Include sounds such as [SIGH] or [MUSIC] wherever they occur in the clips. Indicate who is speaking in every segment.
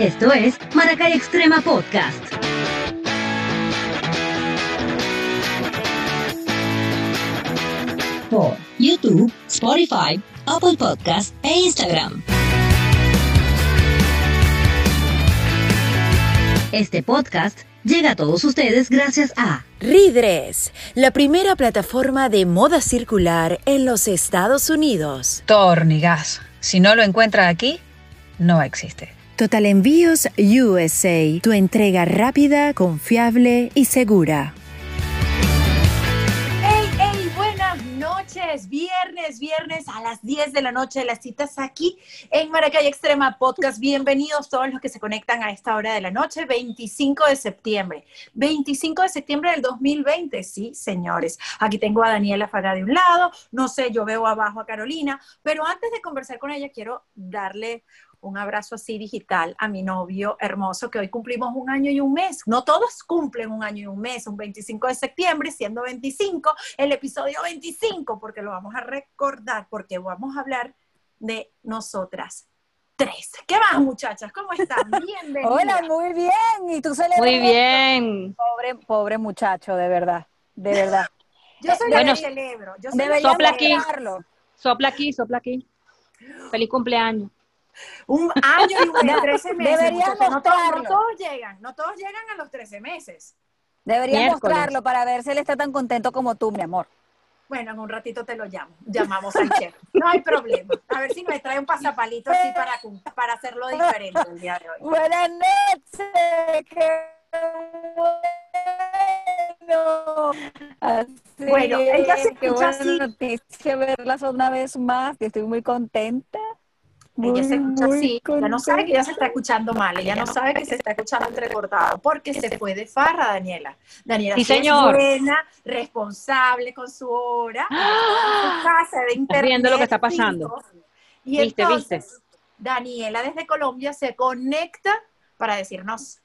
Speaker 1: Esto es Maracay Extrema Podcast. Por YouTube, Spotify, Apple Podcast e Instagram. Este podcast llega a todos ustedes gracias a
Speaker 2: Ridres, la primera plataforma de moda circular en los Estados Unidos.
Speaker 3: Tornigas. Si no lo encuentra aquí, no existe.
Speaker 2: Total Envíos USA, tu entrega rápida, confiable y segura.
Speaker 4: ¡Hey, hey! Buenas noches. Viernes, viernes a las 10 de la noche. Las citas aquí en Maracay Extrema Podcast. Bienvenidos todos los que se conectan a esta hora de la noche, 25 de septiembre. 25 de septiembre del 2020. Sí, señores. Aquí tengo a Daniela Faga de un lado. No sé, yo veo abajo a Carolina. Pero antes de conversar con ella, quiero darle un abrazo así digital a mi novio hermoso, que hoy cumplimos un año y un mes. No todos cumplen un año y un mes, un 25 de septiembre, siendo 25, el episodio 25, porque lo vamos a recordar, porque vamos a hablar de nosotras tres. ¿Qué más, muchachas? ¿Cómo están? [LAUGHS] Bienvenidas.
Speaker 5: Hola, muy bien. ¿Y tú celebras?
Speaker 3: Muy bien.
Speaker 5: Pobre, pobre muchacho, de verdad, de verdad. [LAUGHS]
Speaker 4: Yo soy
Speaker 3: Bueno,
Speaker 4: la que celebro. Yo soy
Speaker 3: Sopla aquí. Sopla aquí, sopla aquí. Feliz cumpleaños.
Speaker 4: Un año y un mes, 13 meses. Muchachos. No, todos- no todos llegan, no todos llegan a los 13 meses.
Speaker 5: Deberías
Speaker 3: Miércoles.
Speaker 5: mostrarlo para ver si él está tan contento como tú, mi amor.
Speaker 4: Bueno, en un ratito te lo llamo. Llamamos al chef. No hay problema. A ver si me trae un pasapalito así para, para hacerlo diferente el día de hoy.
Speaker 5: Buenas noches. Qué bueno. Así
Speaker 4: Bueno, ella se
Speaker 5: qué buena
Speaker 4: así.
Speaker 5: noticia verlas una vez más. y Estoy muy contenta.
Speaker 4: Ella se escucha así. Ella no sabe que
Speaker 5: contenta.
Speaker 4: ella se está escuchando mal. Ella no sabe que se está escuchando entrecortado porque se fue de farra, Daniela. Daniela
Speaker 3: Sí,
Speaker 4: es
Speaker 3: señor.
Speaker 4: buena, responsable con su hora. en su casa de internet.
Speaker 3: viendo lo que está pasando.
Speaker 4: Y
Speaker 3: Viste,
Speaker 4: entonces, Daniela desde Colombia se conecta para decirnos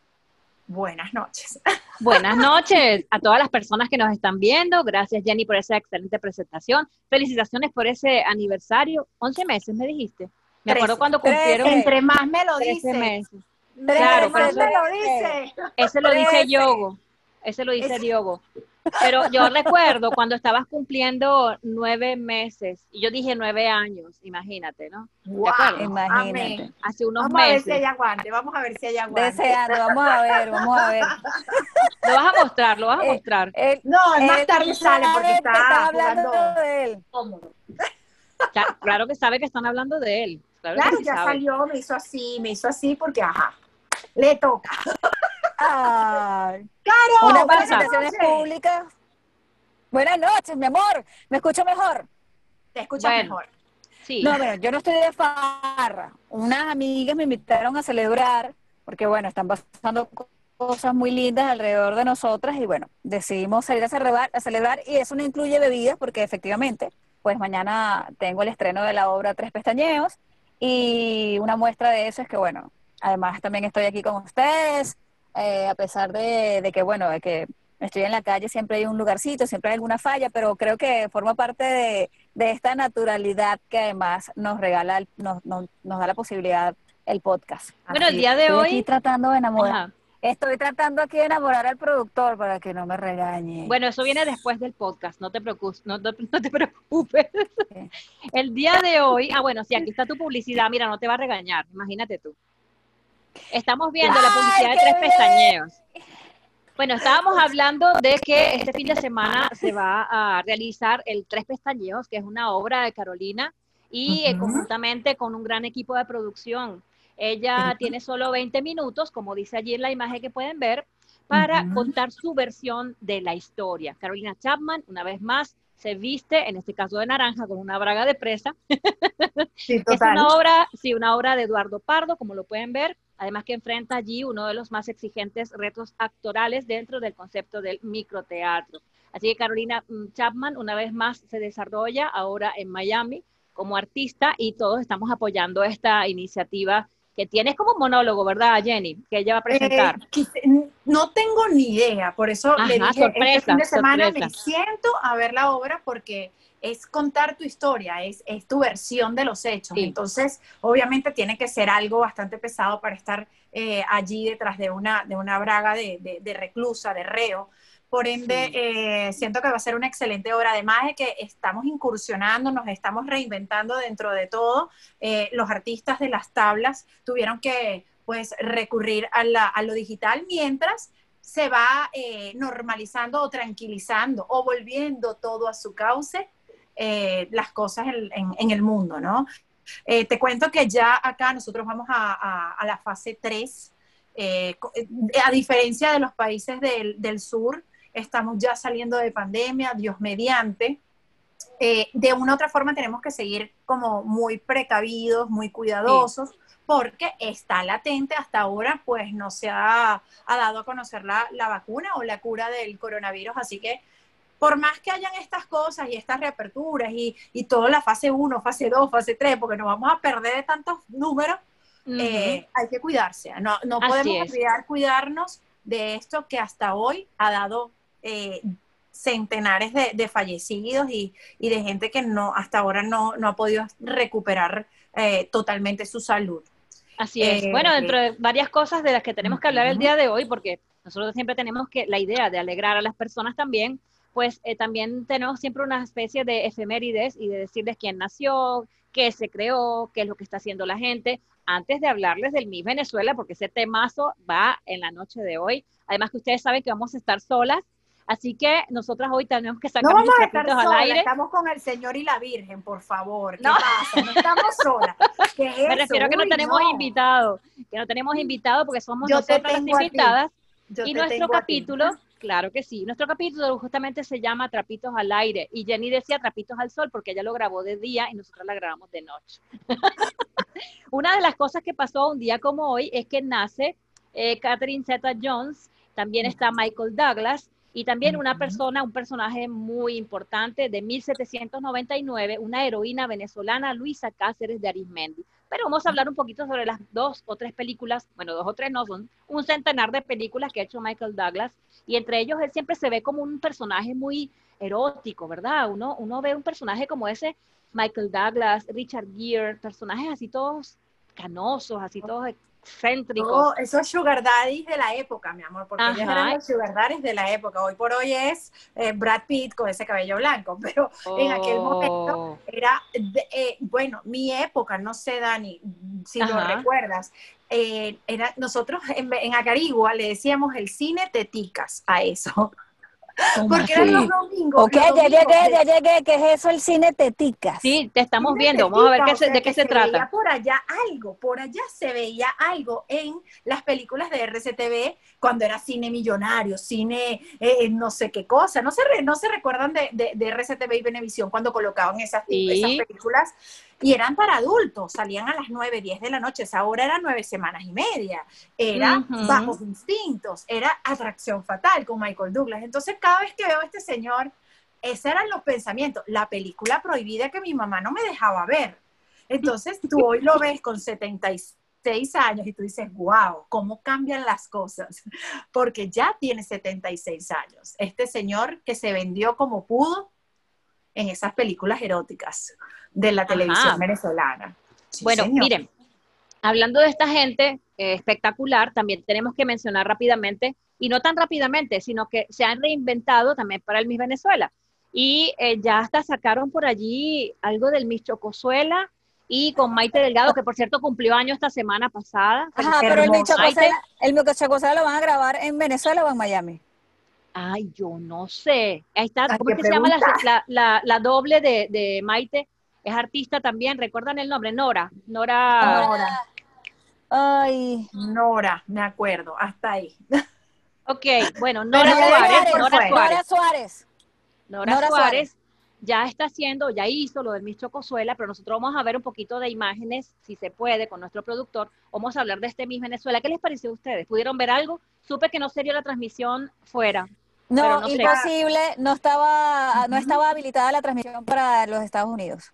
Speaker 4: buenas noches.
Speaker 3: Buenas noches a todas las personas que nos están viendo. Gracias, Jenny, por esa excelente presentación. Felicitaciones por ese aniversario. 11 meses, me dijiste. Me
Speaker 4: Trece.
Speaker 3: acuerdo cuando cumplieron
Speaker 4: Entre más me lo
Speaker 3: 13
Speaker 4: dice,
Speaker 3: meses.
Speaker 4: entre
Speaker 3: Claro,
Speaker 4: más me
Speaker 3: eso-
Speaker 4: lo dice.
Speaker 3: Ese lo dice. Yogo. Ese lo dice Diogo. Pero yo [LAUGHS] recuerdo cuando estabas cumpliendo nueve meses, y yo dije nueve años, imagínate, ¿no?
Speaker 4: Wow?
Speaker 5: Imagínate.
Speaker 4: amén.
Speaker 3: Hace unos
Speaker 4: Vamos a ver si
Speaker 3: meses.
Speaker 4: hay aguante, vamos a ver si hay aguante.
Speaker 5: Deseando, vamos a ver, vamos a ver. [LAUGHS]
Speaker 3: Lo vas a mostrar, lo vas a
Speaker 5: Eh,
Speaker 3: mostrar.
Speaker 5: Él-
Speaker 4: No, más tarde sale porque está
Speaker 5: hablando
Speaker 4: jugando
Speaker 5: de él.
Speaker 3: claro que sabe que están hablando de él. Claro,
Speaker 4: Claro,
Speaker 3: que sí
Speaker 4: ya
Speaker 3: sabe.
Speaker 4: salió, me hizo así, me hizo así porque, ajá, le toca.
Speaker 5: Ay.
Speaker 4: ¡Caro!
Speaker 5: Unas
Speaker 4: noches.
Speaker 5: públicas. Buenas noches, mi amor. ¿Me escucho mejor?
Speaker 4: Te escuchas
Speaker 3: Bueno.
Speaker 4: mejor.
Speaker 3: Sí.
Speaker 5: No, bueno, yo no estoy de farra. Unas amigas me invitaron a celebrar, porque bueno, están pasando co- cosas muy lindas alrededor de nosotras y bueno, decidimos salir a celebrar, a celebrar y eso no incluye bebidas porque efectivamente, pues mañana tengo el estreno de la obra Tres Pestañeos y una muestra de eso es que bueno, además también estoy aquí con ustedes, eh, a pesar de, de que bueno, de que estoy en la calle, siempre hay un lugarcito, siempre hay alguna falla, pero creo que forma parte de, de esta naturalidad que además nos regala, el- nos, nos, nos da la posibilidad el podcast.
Speaker 3: Bueno, el día de
Speaker 5: estoy
Speaker 3: hoy-
Speaker 5: aquí tratando de enamorar.
Speaker 3: Ajá.
Speaker 5: Estoy tratando aquí de enamorar al productor para que no me regañe.
Speaker 3: Bueno, eso viene después del podcast, no te preocupes, no, te- no te [LAUGHS] preocupes. El día de hoy, ah, bueno, sí, aquí está tu publicidad, mira, no te va a regañar, imagínate tú. Estamos viendo la
Speaker 5: ¡Ay,
Speaker 3: publicidad de tres
Speaker 5: bien!
Speaker 3: pestañeos. Bueno, estábamos hablando de que este fin de semana se va a realizar el Tres Pestañeos, que es una obra de Carolina, y eh, conjuntamente con un gran equipo de producción. Ella tiene solo 20 minutos, como dice allí en la imagen que pueden ver, para contar su versión de la historia. Carolina Chapman, una vez más, se viste, en este caso de naranja, con una braga de presa.
Speaker 4: Sí, [LAUGHS]
Speaker 3: Es una obra, sí, una obra de Eduardo Pardo, como lo pueden ver, además que enfrenta allí uno de los más exigentes retos actorales dentro del concepto del microteatro. Así que Carolina mm, Chapman, una vez más, se desarrolla ahora en Miami como artista y todos estamos apoyando esta iniciativa que tienes como monólogo, ¿verdad, Jenny? Que ella va a presentar.
Speaker 4: Eh, quise- No tengo ni idea, por eso le dije
Speaker 3: sorpresa,
Speaker 4: este fin de semana
Speaker 3: sorpresa.
Speaker 4: me siento a ver la obra porque es contar tu historia, es, es tu versión de los hechos.
Speaker 3: Sí.
Speaker 4: Entonces, obviamente tiene que ser algo bastante pesado para estar eh, allí detrás de una, de una braga de, de- de reclusa, de reo. Por ende,
Speaker 3: Sí.
Speaker 4: eh, siento que va a ser una excelente obra. Además de que estamos incursionando, nos estamos reinventando dentro de todo. Eh, los artistas de las tablas tuvieron que pues recurrir a, la- a lo digital mientras se va eh, normalizando o tranquilizando o volviendo todo a su cauce las cosas en, en- en el mundo, ¿no? Te cuento que ya acá nosotros vamos a, a- a la fase 3. eh, co- eh, a diferencia de los países del, del sur, estamos ya saliendo de pandemia, Dios mediante. Eh, de una u otra forma tenemos que seguir como muy precavidos, muy cuidadosos, porque está latente hasta ahora, pues no se ha, ha dado a conocer la, la vacuna o la cura del coronavirus, así que por más que hayan estas cosas y estas reaperturas y, y toda la fase 1, fase 2, fase 3, porque nos vamos a perder de tantos números, eh, hay que cuidarse. No, no podemos olvidar cuidarnos de esto que hasta hoy ha dado eh, centenares de, de fallecidos y, y de gente que no hasta ahora no, no ha podido recuperar eh, totalmente su salud.
Speaker 3: Así es.
Speaker 4: Eh,
Speaker 3: bueno, dentro de varias cosas de las que tenemos que hablar el día de hoy, porque nosotros siempre tenemos que la idea de alegrar a las personas también, pues eh, también tenemos siempre una especie de efemérides y de decirles quién nació, qué se creó, qué es lo que está haciendo la gente, antes de hablarles del Miss Venezuela, porque ese temazo va en la noche de hoy. Además que ustedes saben que vamos a estar solas, así que nosotras hoy tenemos que
Speaker 4: No
Speaker 3: sacar
Speaker 4: vamos
Speaker 3: los
Speaker 4: a estar
Speaker 3: trapitos al aire.
Speaker 4: estamos con el Señor y la Virgen, por favor. ¿Qué
Speaker 3: No.
Speaker 4: pasa? No estamos [LAUGHS] solas. ¿Qué es
Speaker 3: Me refiero a que no
Speaker 4: Uy,
Speaker 3: tenemos
Speaker 4: no.
Speaker 3: invitados, que no tenemos invitados porque somos
Speaker 4: Yo
Speaker 3: nosotras las invitadas. Y nuestro capítulo, claro que sí, nuestro capítulo justamente se llama Trapitos al aire y Jenny decía Trapitos al sol porque ella lo grabó de día y nosotros la grabamos de noche. [LAUGHS] Una de las cosas que pasó un día como hoy es que nace eh, Catherine Zeta Jones, también está Michael Douglas y también una persona, un personaje muy importante de 1799, una heroína venezolana, Luisa Cáceres de Arismendi. Pero vamos a hablar un poquito sobre las dos o tres películas, bueno, dos o tres no, son un centenar de películas que ha hecho Michael Douglas, y entre ellos él siempre se ve como un personaje muy erótico, ¿verdad? Uno, uno ve un personaje como ese, Michael Douglas, Richard Gere, personajes así todos canosos, así todos excéntricos.
Speaker 4: No, esos sugar daddies de la época, mi amor, porque ellos eran los sugar daddies de la época. Hoy por hoy es eh, Brad Pitt con ese cabello blanco, [LAUGHS] pero en aquel momento
Speaker 3: Oh,
Speaker 4: era, de- eh, bueno, mi época, no sé, Dani, si lo
Speaker 3: Ajá.
Speaker 4: recuerdas, eh, era, nosotros en, en Acarigua le decíamos el cine teticas a eso, porque eran los domingos.
Speaker 5: Ok,
Speaker 4: los
Speaker 5: ya llegué, ya llegué. ¿Qué es eso el cine teticas?
Speaker 3: Sí, te estamos
Speaker 4: Cine
Speaker 3: viendo, vamos a ver qué se-
Speaker 4: sea,
Speaker 3: de qué
Speaker 4: que
Speaker 3: se
Speaker 4: veía
Speaker 3: trata.
Speaker 4: por allá algo, por allá se veía algo en las películas de RCTV cuando era cine millonario, cine eh, no sé qué cosa, no se, re- no se recuerdan de, de, de RCTV y Venevisión cuando colocaban esas,
Speaker 3: Sí.
Speaker 4: esas películas y eran para adultos, salían a las 9, 10 de la noche, esa hora era nueve semanas y media, era. Bajos Instintos, era Atracción Fatal con Michael Douglas, entonces cada vez que veo a este señor, esos eran los pensamientos, la película prohibida que mi mamá no me dejaba ver. Entonces tú hoy lo ves con 76 años y tú dices, wow, cómo cambian las cosas, porque ya tiene 76 años. Este señor que se vendió como pudo en esas películas eróticas de la televisión venezolana. Sí,
Speaker 3: Bueno,
Speaker 4: señor.
Speaker 3: miren, hablando de esta gente eh, espectacular, también tenemos que mencionar rápidamente, y no tan rápidamente, sino que se han reinventado también para el Miss Venezuela. Y eh, ya hasta sacaron por allí algo del Miss Chocosuela y con Maite Delgado, que por cierto cumplió año esta semana pasada.
Speaker 5: Ajá, pero el
Speaker 4: hermoso.
Speaker 5: Michocosela, el Michocosela lo van a grabar en Venezuela o en Miami.
Speaker 3: Ay, yo no sé. Ahí está, ¿cómo es
Speaker 4: que
Speaker 3: se llama la, la, la- la doble de, de Maite? Es artista también, ¿recuerdan el nombre? Nora. Nora.
Speaker 4: Nora,
Speaker 5: Ay,
Speaker 4: Nora, me acuerdo, hasta ahí.
Speaker 3: Ok, bueno, [LAUGHS] Nora Suárez.
Speaker 4: Suárez,
Speaker 3: Nora
Speaker 4: Suárez.
Speaker 5: Nora Suárez.
Speaker 3: Nora,
Speaker 5: Nora
Speaker 3: Suárez ya está haciendo, ya hizo lo del Miss Chocosuela, pero nosotros vamos a ver un poquito de imágenes, si se puede, con nuestro productor. Vamos a hablar de este Miss Venezuela. ¿Qué les pareció a ustedes? ¿Pudieron ver algo? Supe que no sería la transmisión fuera.
Speaker 5: No,
Speaker 3: sé.
Speaker 5: imposible, no estaba, no estaba habilitada la transmisión para los Estados Unidos.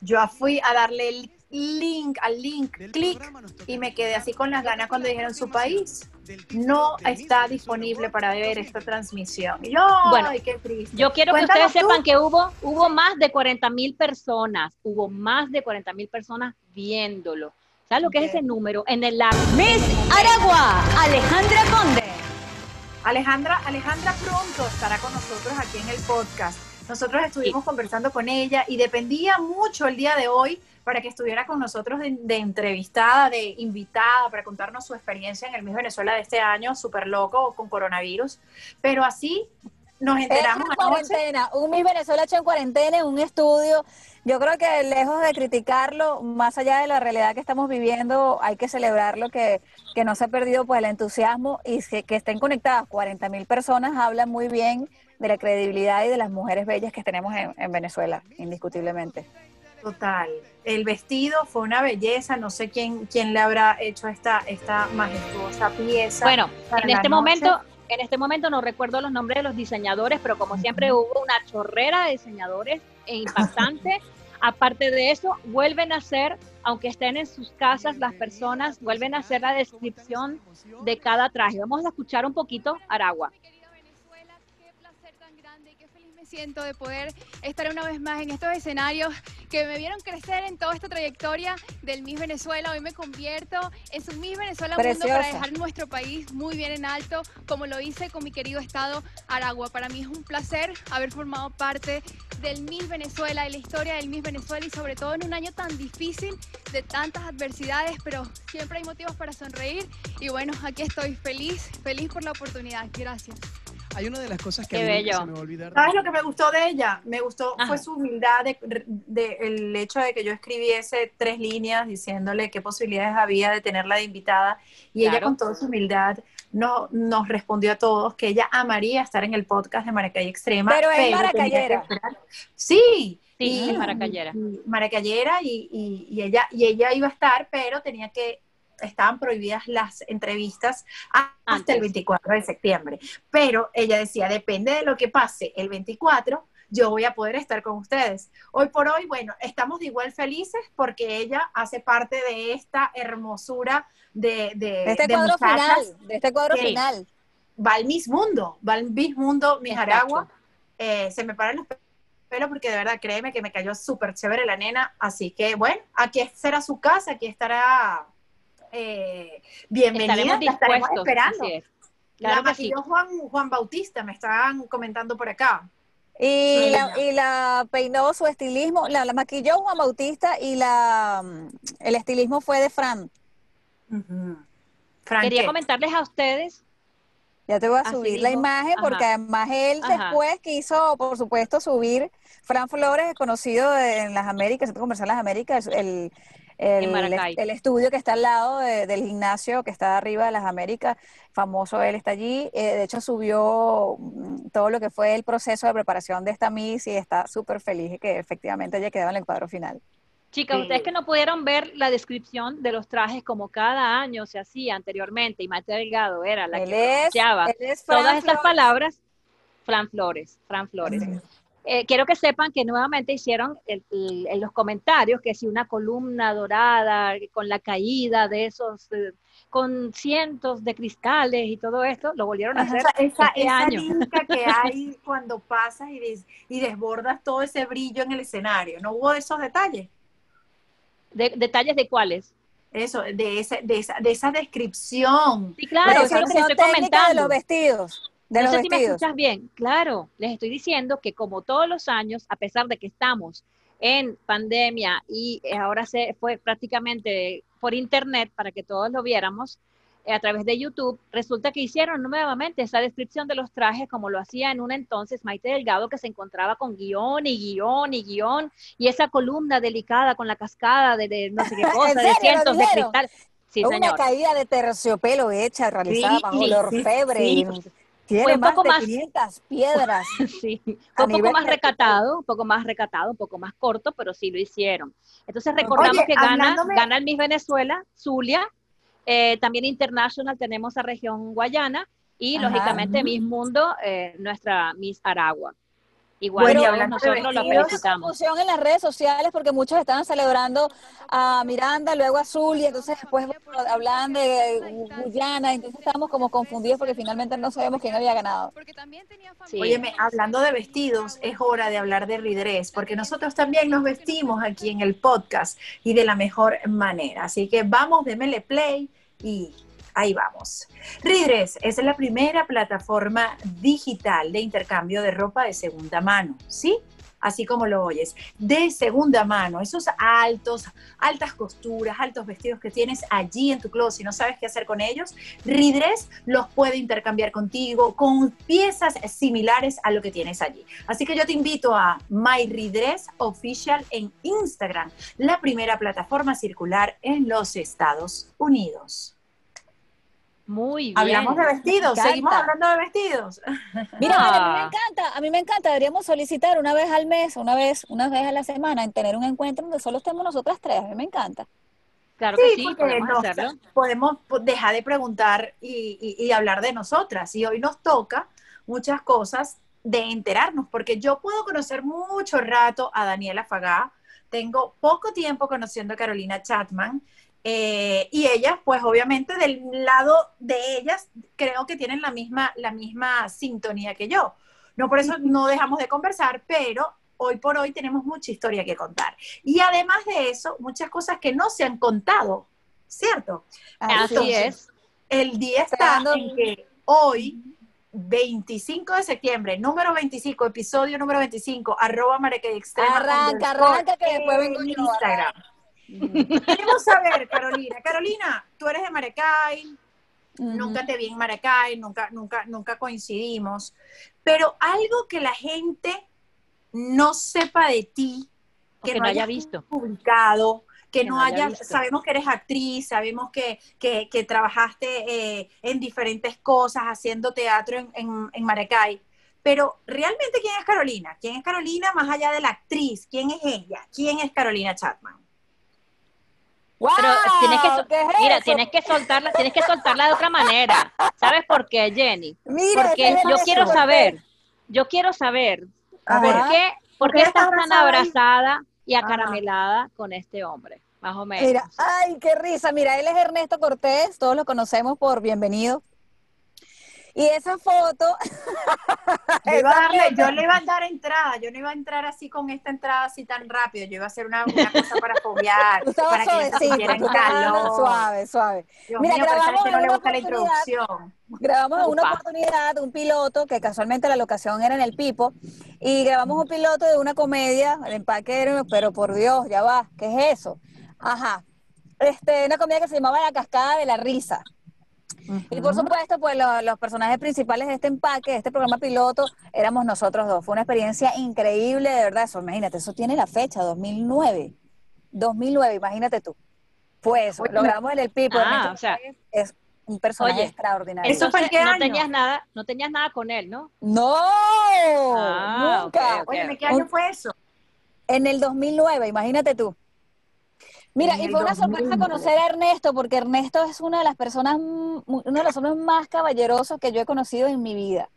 Speaker 4: Yo fui a darle el link, al link, clic, y me quedé así con las ganas cuando dijeron su país no está disponible para ver esta transmisión. Y yo,
Speaker 3: Bueno,
Speaker 4: ay, qué triste.
Speaker 3: Yo quiero
Speaker 4: Cuéntanos
Speaker 3: que ustedes
Speaker 4: tú.
Speaker 3: sepan que hubo, hubo más de 40 mil personas, hubo más de 40 mil personas viéndolo. ¿Sabes lo que es ese número? En el.
Speaker 1: Miss Aragua, Alejandra Conde.
Speaker 4: Alejandra, Alejandra pronto estará con nosotros aquí en el podcast. Nosotros estuvimos conversando con ella y dependía mucho el día de hoy para que estuviera con nosotros de, de entrevistada, de invitada, para contarnos su experiencia en el Miss Venezuela de este año, súper loco, con coronavirus. Pero así nos enteramos
Speaker 5: en
Speaker 4: anoche.
Speaker 5: cuarentena, un Miss Venezuela hecho en cuarentena en un estudio. Yo creo que lejos de criticarlo, más allá de la realidad que estamos viviendo, hay que celebrarlo que, que no se ha perdido pues el entusiasmo y que, que estén conectadas 40 mil personas habla muy bien de la credibilidad y de las mujeres bellas que tenemos en, en Venezuela, indiscutiblemente.
Speaker 4: Total. El vestido fue una belleza, no sé quién, quién le habrá hecho esta, esta majestuosa pieza.
Speaker 3: Bueno,
Speaker 4: para
Speaker 3: en este
Speaker 4: noche.
Speaker 3: momento, en este momento no recuerdo los nombres de los diseñadores, pero como siempre hubo una chorrera de diseñadores e [LAUGHS] impactante. Aparte de eso, vuelven a hacer, aunque estén en sus casas, las personas vuelven a hacer la descripción de cada traje. Vamos a escuchar un poquito Aragua.
Speaker 6: Querida Venezuela, qué placer tan grande y qué feliz me siento de poder estar una vez más en estos escenarios que me vieron crecer en toda esta trayectoria del Miss Venezuela. Hoy me convierto en su Miss Venezuela Mundo para
Speaker 5: Preciosa.
Speaker 6: dejar nuestro país muy bien en alto, como lo hice con mi querido estado Aragua. Para mí es un placer haber formado parte del Miss Venezuela, de la historia del Miss Venezuela y sobre todo en un año tan difícil, de tantas adversidades, pero siempre hay motivos para sonreír y bueno, aquí estoy feliz, feliz por la oportunidad. Gracias.
Speaker 7: Hay una de las cosas que a mí se me va a olvidar.
Speaker 4: ¿Sabes lo que me gustó de ella? Me gustó,
Speaker 3: Ajá.
Speaker 4: fue su humildad, de, de- el hecho de que yo escribiese tres líneas diciéndole qué posibilidades había de tenerla de invitada. Y ella con toda su humildad no, nos respondió a todos que ella amaría estar en el podcast de Maracay Extrema.
Speaker 5: Pero es
Speaker 4: tenía que
Speaker 5: maracayera.
Speaker 4: Sí.
Speaker 3: Sí, es maracayera.
Speaker 4: y- maracayera y, y- y ella, y ella iba a estar, pero tenía que estaban prohibidas las entrevistas hasta
Speaker 3: Antes.
Speaker 4: el 24 de septiembre. Pero ella decía, depende de lo que pase el 24, yo voy a poder estar con ustedes. Hoy por hoy, bueno, estamos de igual felices porque ella hace parte de esta hermosura de, de,
Speaker 5: De este
Speaker 4: de
Speaker 5: cuadro final, de este cuadro final.
Speaker 4: Va al Miss Mundo, va al Miss Mundo, Miss
Speaker 3: Exacto.
Speaker 4: Aragua. Eh, se me paran los pelos porque de verdad, créeme que me cayó súper chévere la nena. Así que, bueno, aquí será su casa, aquí estará eh, bienvenida,
Speaker 3: Estaremos
Speaker 4: la estaremos esperando.
Speaker 3: es.
Speaker 4: la
Speaker 3: Claro sí.
Speaker 4: maquilló Juan, Juan Bautista, me estaban comentando por acá.
Speaker 5: Y la, y la peinó su estilismo, la, la maquilló Juan Bautista y la mm, el estilismo fue de Fran.
Speaker 3: Quería
Speaker 4: ¿qué?
Speaker 3: comentarles a ustedes
Speaker 5: Ya te voy a
Speaker 3: Así
Speaker 5: subir la imagen porque
Speaker 3: ajá.
Speaker 5: además él
Speaker 3: Ajá.
Speaker 5: después quiso, por supuesto, subir Fran Flores, conocido en las Américas, Centro Comercial Las Américas, el, el, el estudio que está al lado de- del gimnasio que está arriba de las Américas, famoso él está allí. Eh, de hecho, subió mm, todo lo que fue el proceso de preparación de esta Miss y está súper feliz que efectivamente haya quedado en el cuadro final.
Speaker 3: Chicas,
Speaker 4: Sí.
Speaker 3: ustedes que no pudieron ver la descripción de los trajes como cada año se hacía anteriormente y Maite Delgado era la
Speaker 5: Él
Speaker 3: que
Speaker 5: es,
Speaker 3: pronunciaba
Speaker 5: él es
Speaker 3: todas estas palabras, Fran Flores, Fran Flores. Eh, quiero que sepan que nuevamente hicieron el- el- en los comentarios que si una columna dorada con la caída de esos, eh, con cientos de cristales y todo esto, lo volvieron a hacer
Speaker 4: esa, esa,
Speaker 3: este
Speaker 4: esa
Speaker 3: año.
Speaker 4: lírica que [LAUGHS] hay cuando pasas y, des- y desbordas todo ese brillo en el escenario. ¿No hubo esos detalles?
Speaker 3: De- ¿Detalles de cuáles?
Speaker 4: Eso, de, ese, de, esa, de esa descripción.
Speaker 3: Sí, claro,
Speaker 5: La
Speaker 3: eso es lo que estoy
Speaker 5: técnica de
Speaker 3: comentando.
Speaker 5: los vestidos. De
Speaker 3: no
Speaker 5: los
Speaker 3: sé si me escuchas bien. Claro, les estoy diciendo que como todos los años, a pesar de que estamos en pandemia y eh, ahora se fue prácticamente por internet para que todos lo viéramos eh, a través de YouTube, resulta que hicieron nuevamente esa descripción de los trajes como lo hacía en un entonces Maite Delgado que se encontraba con guion y guion y guion y esa columna delicada con la cascada de, de no sé qué [LAUGHS] cosa, de cientos de cristal. Sí,
Speaker 5: una
Speaker 3: señor.
Speaker 5: caída de terciopelo hecha, realizada
Speaker 4: Sí,
Speaker 5: bajo el orfebre.
Speaker 4: sí.
Speaker 5: Tiene
Speaker 3: Fue un
Speaker 5: más
Speaker 3: poco
Speaker 5: de
Speaker 3: más-
Speaker 5: 500 piedras. [LAUGHS]
Speaker 3: Sí, fue un poco más
Speaker 5: de-
Speaker 3: recatado, un poco más recatado, un poco más corto, pero sí lo hicieron. Entonces recordamos
Speaker 4: Oye,
Speaker 3: que gana, gana el Miss Venezuela, Zulia, eh, también International tenemos a región Guayana y
Speaker 5: Ajá.
Speaker 3: lógicamente Miss Mundo, eh, nuestra Miss Aragua. Igual
Speaker 4: Bueno,
Speaker 3: nosotros lo felicitamos.
Speaker 5: confusión en las redes sociales porque muchos estaban celebrando a Miranda, luego a Azul y entonces después hablaban de Guyana, entonces estábamos como confundidos porque finalmente no sabemos quién había ganado.
Speaker 3: Sí.
Speaker 4: Óyeme, hablando de vestidos, es hora de hablar de Ridrés, porque nosotros también nos vestimos aquí en el podcast y de la mejor manera. Así que vamos, démele play y ahí vamos. Ridrés es la primera plataforma digital de intercambio de ropa de segunda mano, ¿sí? Así como lo oyes, de segunda mano, esos altos, altas costuras, altos vestidos que tienes allí en tu closet y no sabes qué hacer con ellos, Ridrés los puede intercambiar contigo con piezas similares a lo que tienes allí. Así que yo te invito a My Ridrés Official en Instagram, la primera plataforma circular en los Estados Unidos.
Speaker 3: Muy bien.
Speaker 4: Hablamos de vestidos, seguimos hablando de vestidos. [LAUGHS]
Speaker 5: Mira, a mí me
Speaker 3: Ah.
Speaker 5: encanta, a mí me encanta, deberíamos solicitar una vez al mes, una vez, una vez a la semana, en tener un encuentro donde solo estemos nosotras tres, a mí me encanta.
Speaker 3: Claro que sí,
Speaker 4: porque
Speaker 3: podemos
Speaker 4: nos-
Speaker 3: hacerlo.
Speaker 4: podemos po- dejar de preguntar y, y- y hablar de nosotras. Y hoy nos toca muchas cosas de enterarnos, porque yo puedo conocer mucho rato a Daniela Fagá, tengo poco tiempo conociendo a Carolina Chatman, eh, y ellas, pues obviamente del lado de ellas, creo que tienen la misma, la misma sintonía que yo. No por eso no dejamos de conversar, pero hoy por hoy tenemos mucha historia que contar. Y además de eso, muchas cosas que no se han contado, ¿cierto?
Speaker 3: Así
Speaker 4: Entonces,
Speaker 3: es.
Speaker 4: El día está en que hoy, 25 de septiembre, número 25, episodio número 25, arroba Extrema.
Speaker 5: Arranca, arranca, que después vengo
Speaker 4: en
Speaker 5: yo,
Speaker 4: Instagram. Queremos saber, Carolina. Carolina, tú eres de Maracay, nunca te vi en Maracay, nunca, nunca, nunca coincidimos, pero algo que la gente no sepa de ti,
Speaker 3: que no haya visto.
Speaker 4: publicado, que,
Speaker 3: Que
Speaker 4: no
Speaker 3: no haya
Speaker 4: haya,
Speaker 3: visto.
Speaker 4: sabemos que eres actriz, sabemos que, que, que trabajaste eh, en diferentes cosas, haciendo teatro en, en, en Maracay, pero realmente ¿quién es Carolina? ¿Quién es Carolina más allá de la actriz? ¿Quién es ella? ¿Quién es Carolina Chapman?
Speaker 5: ¡Wow!
Speaker 3: Pero tienes que, so-
Speaker 5: ¿Qué es
Speaker 3: mira, tienes que soltarla, tienes que soltarla de otra manera. ¿Sabes por qué, Jenny?
Speaker 5: Mira,
Speaker 3: Porque
Speaker 5: es
Speaker 3: yo quiero saber, yo quiero saber por qué, por
Speaker 4: qué estás
Speaker 3: tan
Speaker 4: abrazada
Speaker 3: y
Speaker 4: Ajá.
Speaker 3: acaramelada con este hombre, más o menos.
Speaker 5: Mira, ay, qué risa. Mira, él es Ernesto Cortés, todos lo conocemos por Bienvenido. Y esa foto, [LAUGHS]
Speaker 4: Yo, iba a darle- yo le iba a dar entrada, yo no iba a entrar así con esta entrada así tan rápido, yo iba a hacer una, una cosa para fobiar, para que
Speaker 5: estabas
Speaker 4: calor.
Speaker 5: suave, suave.
Speaker 4: Dios
Speaker 5: Mira,
Speaker 4: mío,
Speaker 5: grabamos
Speaker 4: gente no
Speaker 5: en
Speaker 4: le
Speaker 5: una
Speaker 4: gusta la
Speaker 5: oportunidad.
Speaker 4: introducción.
Speaker 5: Grabamos en una oportunidad un piloto, que casualmente la locación era en el Pipo, y grabamos un piloto de una comedia, el empaque era, pero por Dios, ya va, ¿qué es eso? Ajá, este, una comedia que se llamaba La Cascada de la Risa. Y por supuesto, pues lo- los personajes principales de este empaque, de este programa piloto, éramos nosotros dos. Fue una experiencia increíble, de verdad. Eso, imagínate, eso tiene la fecha, 2009. 2009, imagínate tú. Fue eso, lo grabamos en el Pipo.
Speaker 3: Ah, o sea,
Speaker 5: es un personaje
Speaker 3: oye,
Speaker 5: extraordinario.
Speaker 4: Eso fue qué
Speaker 3: no
Speaker 4: año?
Speaker 3: tenías nada, no tenías nada con él, ¿no?
Speaker 5: No,
Speaker 3: Ah,
Speaker 5: nunca.
Speaker 3: ok,
Speaker 4: Óyeme, ¿qué año fue eso?
Speaker 5: En el 2009, imagínate tú. Mira, y fue una sorpresa
Speaker 4: 2009.
Speaker 5: conocer a Ernesto, porque Ernesto es una de las personas, mm, uno de los hombres más caballerosos que yo he conocido en mi vida.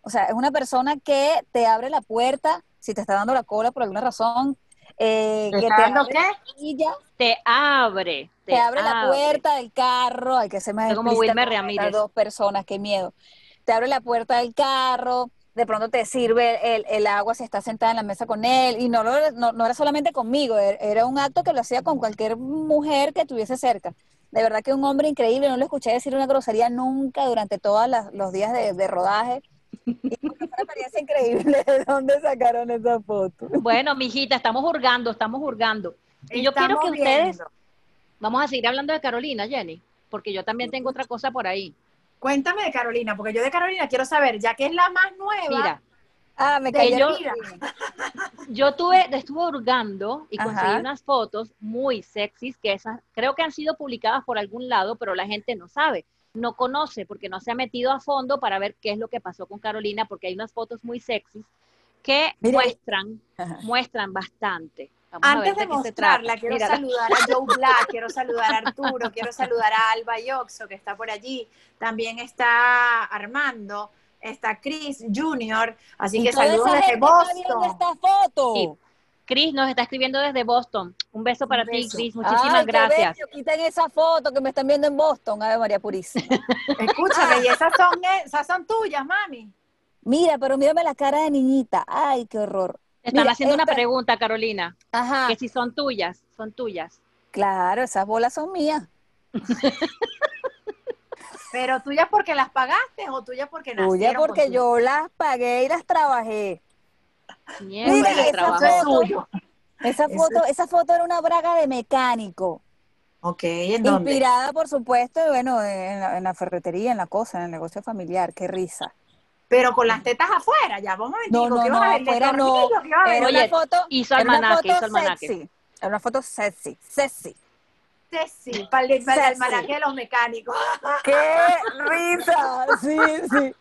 Speaker 5: O sea, es una persona que te abre la puerta si te está dando la cola por alguna razón, eh,
Speaker 4: ¿Te
Speaker 5: que te
Speaker 4: dando
Speaker 5: abre
Speaker 4: qué?
Speaker 3: Te abre.
Speaker 5: te abre la puerta del carro, hay que ser más
Speaker 3: como Wilmer Ramírez.
Speaker 5: dos personas, qué miedo. Te abre la puerta del carro, de pronto te sirve el, el agua si estás sentada en la mesa con él, y no, lo- no, no era solamente conmigo, er- era un acto que lo hacía con cualquier mujer que estuviese cerca. De verdad que un hombre increíble, no lo escuché decir una grosería nunca durante todos las- los días de, de rodaje. Y fue una experiencia increíble. ¿De dónde sacaron esa foto?
Speaker 3: Bueno, mijita, estamos hurgando, estamos hurgando. Y yo quiero que ustedes,
Speaker 4: viendo.
Speaker 3: vamos a seguir hablando de Carolina, Jenny, porque yo también tengo otra cosa por ahí.
Speaker 4: Cuéntame de Carolina, porque yo de Carolina quiero saber, ya que es la más nueva.
Speaker 3: Mira,
Speaker 5: Ah, me cayó.
Speaker 3: yo-
Speaker 4: Mira. [LAUGHS]
Speaker 3: yo tuve, estuve hurgando y conseguí
Speaker 5: Ajá.
Speaker 3: unas fotos muy sexys que esas creo que han sido publicadas por algún lado, pero la gente no sabe, no conoce porque no se ha metido a fondo para ver qué es lo que pasó con Carolina, porque hay unas fotos muy sexys que
Speaker 5: Mira,
Speaker 3: muestran, [LAUGHS]
Speaker 5: Ajá.
Speaker 3: muestran bastante. Vamos
Speaker 4: Antes de mostrarla, quiero
Speaker 3: Mírala.
Speaker 4: saludar a Joe Black, quiero saludar a Arturo, quiero saludar a Alba Yoxo, que está por allí. También está Armando. está Chris Jr., así
Speaker 5: Y
Speaker 4: que saludos desde
Speaker 5: gente está viendo
Speaker 4: Boston.
Speaker 5: esta foto.
Speaker 3: Sí. Chris nos está escribiendo desde Boston. Un beso para
Speaker 4: Un
Speaker 3: ti. Chris. Muchísimas
Speaker 5: Ay, qué
Speaker 3: gracias.
Speaker 5: bello, Quiten esa foto que me están viendo en Boston, Ave María Purísima. [LAUGHS]
Speaker 4: Escúchame, y esas son, esas son tuyas, mami.
Speaker 5: Mira, pero mírame la cara de niñita. Ay, qué horror.
Speaker 3: Te están
Speaker 5: Mira,
Speaker 3: haciendo una pregunta, Carolina.
Speaker 5: Ajá.
Speaker 3: Que si son tuyas, son tuyas.
Speaker 5: Claro, esas bolas son mías. [LAUGHS]
Speaker 4: Pero tuyas porque las pagaste o tuyas porque nacieron
Speaker 5: Tuya porque yo las pagué y las trabajé.
Speaker 3: Mierda,
Speaker 5: Mira, esa
Speaker 3: trabajo.
Speaker 4: Eso es
Speaker 5: foto-. Esa foto, esa foto era una braga de mecánico.
Speaker 4: Ok, ¿en dónde?
Speaker 5: Inspirada, por supuesto, bueno, en la, en la ferretería, en la cosa, en el negocio familiar. Qué risa.
Speaker 4: Pero con las tetas afuera, ya, vamos a ver.
Speaker 5: No, no, no, afuera no. Era una foto,
Speaker 3: hizo
Speaker 5: era una
Speaker 3: almanaque,
Speaker 5: foto
Speaker 3: hizo almanaque.
Speaker 5: sexy. Era una foto sexy, sexy.
Speaker 4: Sí, para el, para el
Speaker 5: Sexy.
Speaker 4: almanaque de los mecánicos.
Speaker 5: ¡Qué [LAUGHS] risa! Sí, sí.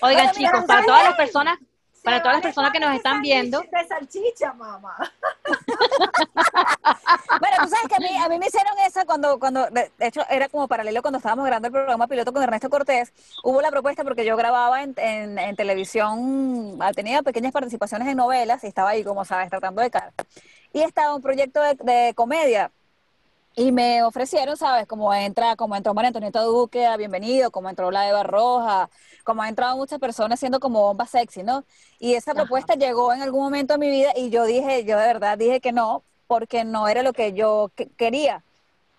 Speaker 3: Oigan, chicos, para todas las personas, para todas las personas que nos están viendo,
Speaker 4: De salchicha, mamá. [LAUGHS]
Speaker 5: Bueno, tú sabes que a mí, a mí me hicieron esa cuando, cuando, de hecho, era como paralelo cuando estábamos grabando el programa piloto con Ernesto Cortés. Hubo la propuesta porque yo grababa en, en, en televisión, ah, tenía pequeñas participaciones en novelas y estaba ahí, como sabes, tratando de cara. Y estaba un proyecto de, de comedia. Y me ofrecieron, ¿sabes? Como entra, como entró María Antonieta Duque, a bienvenido, como entró la Eva Roja, como han entrado muchas personas siendo como bombas sexy, ¿no? Y esa propuesta llegó en algún momento de mi vida y yo dije, yo de verdad dije que no, porque no era lo que yo que- quería.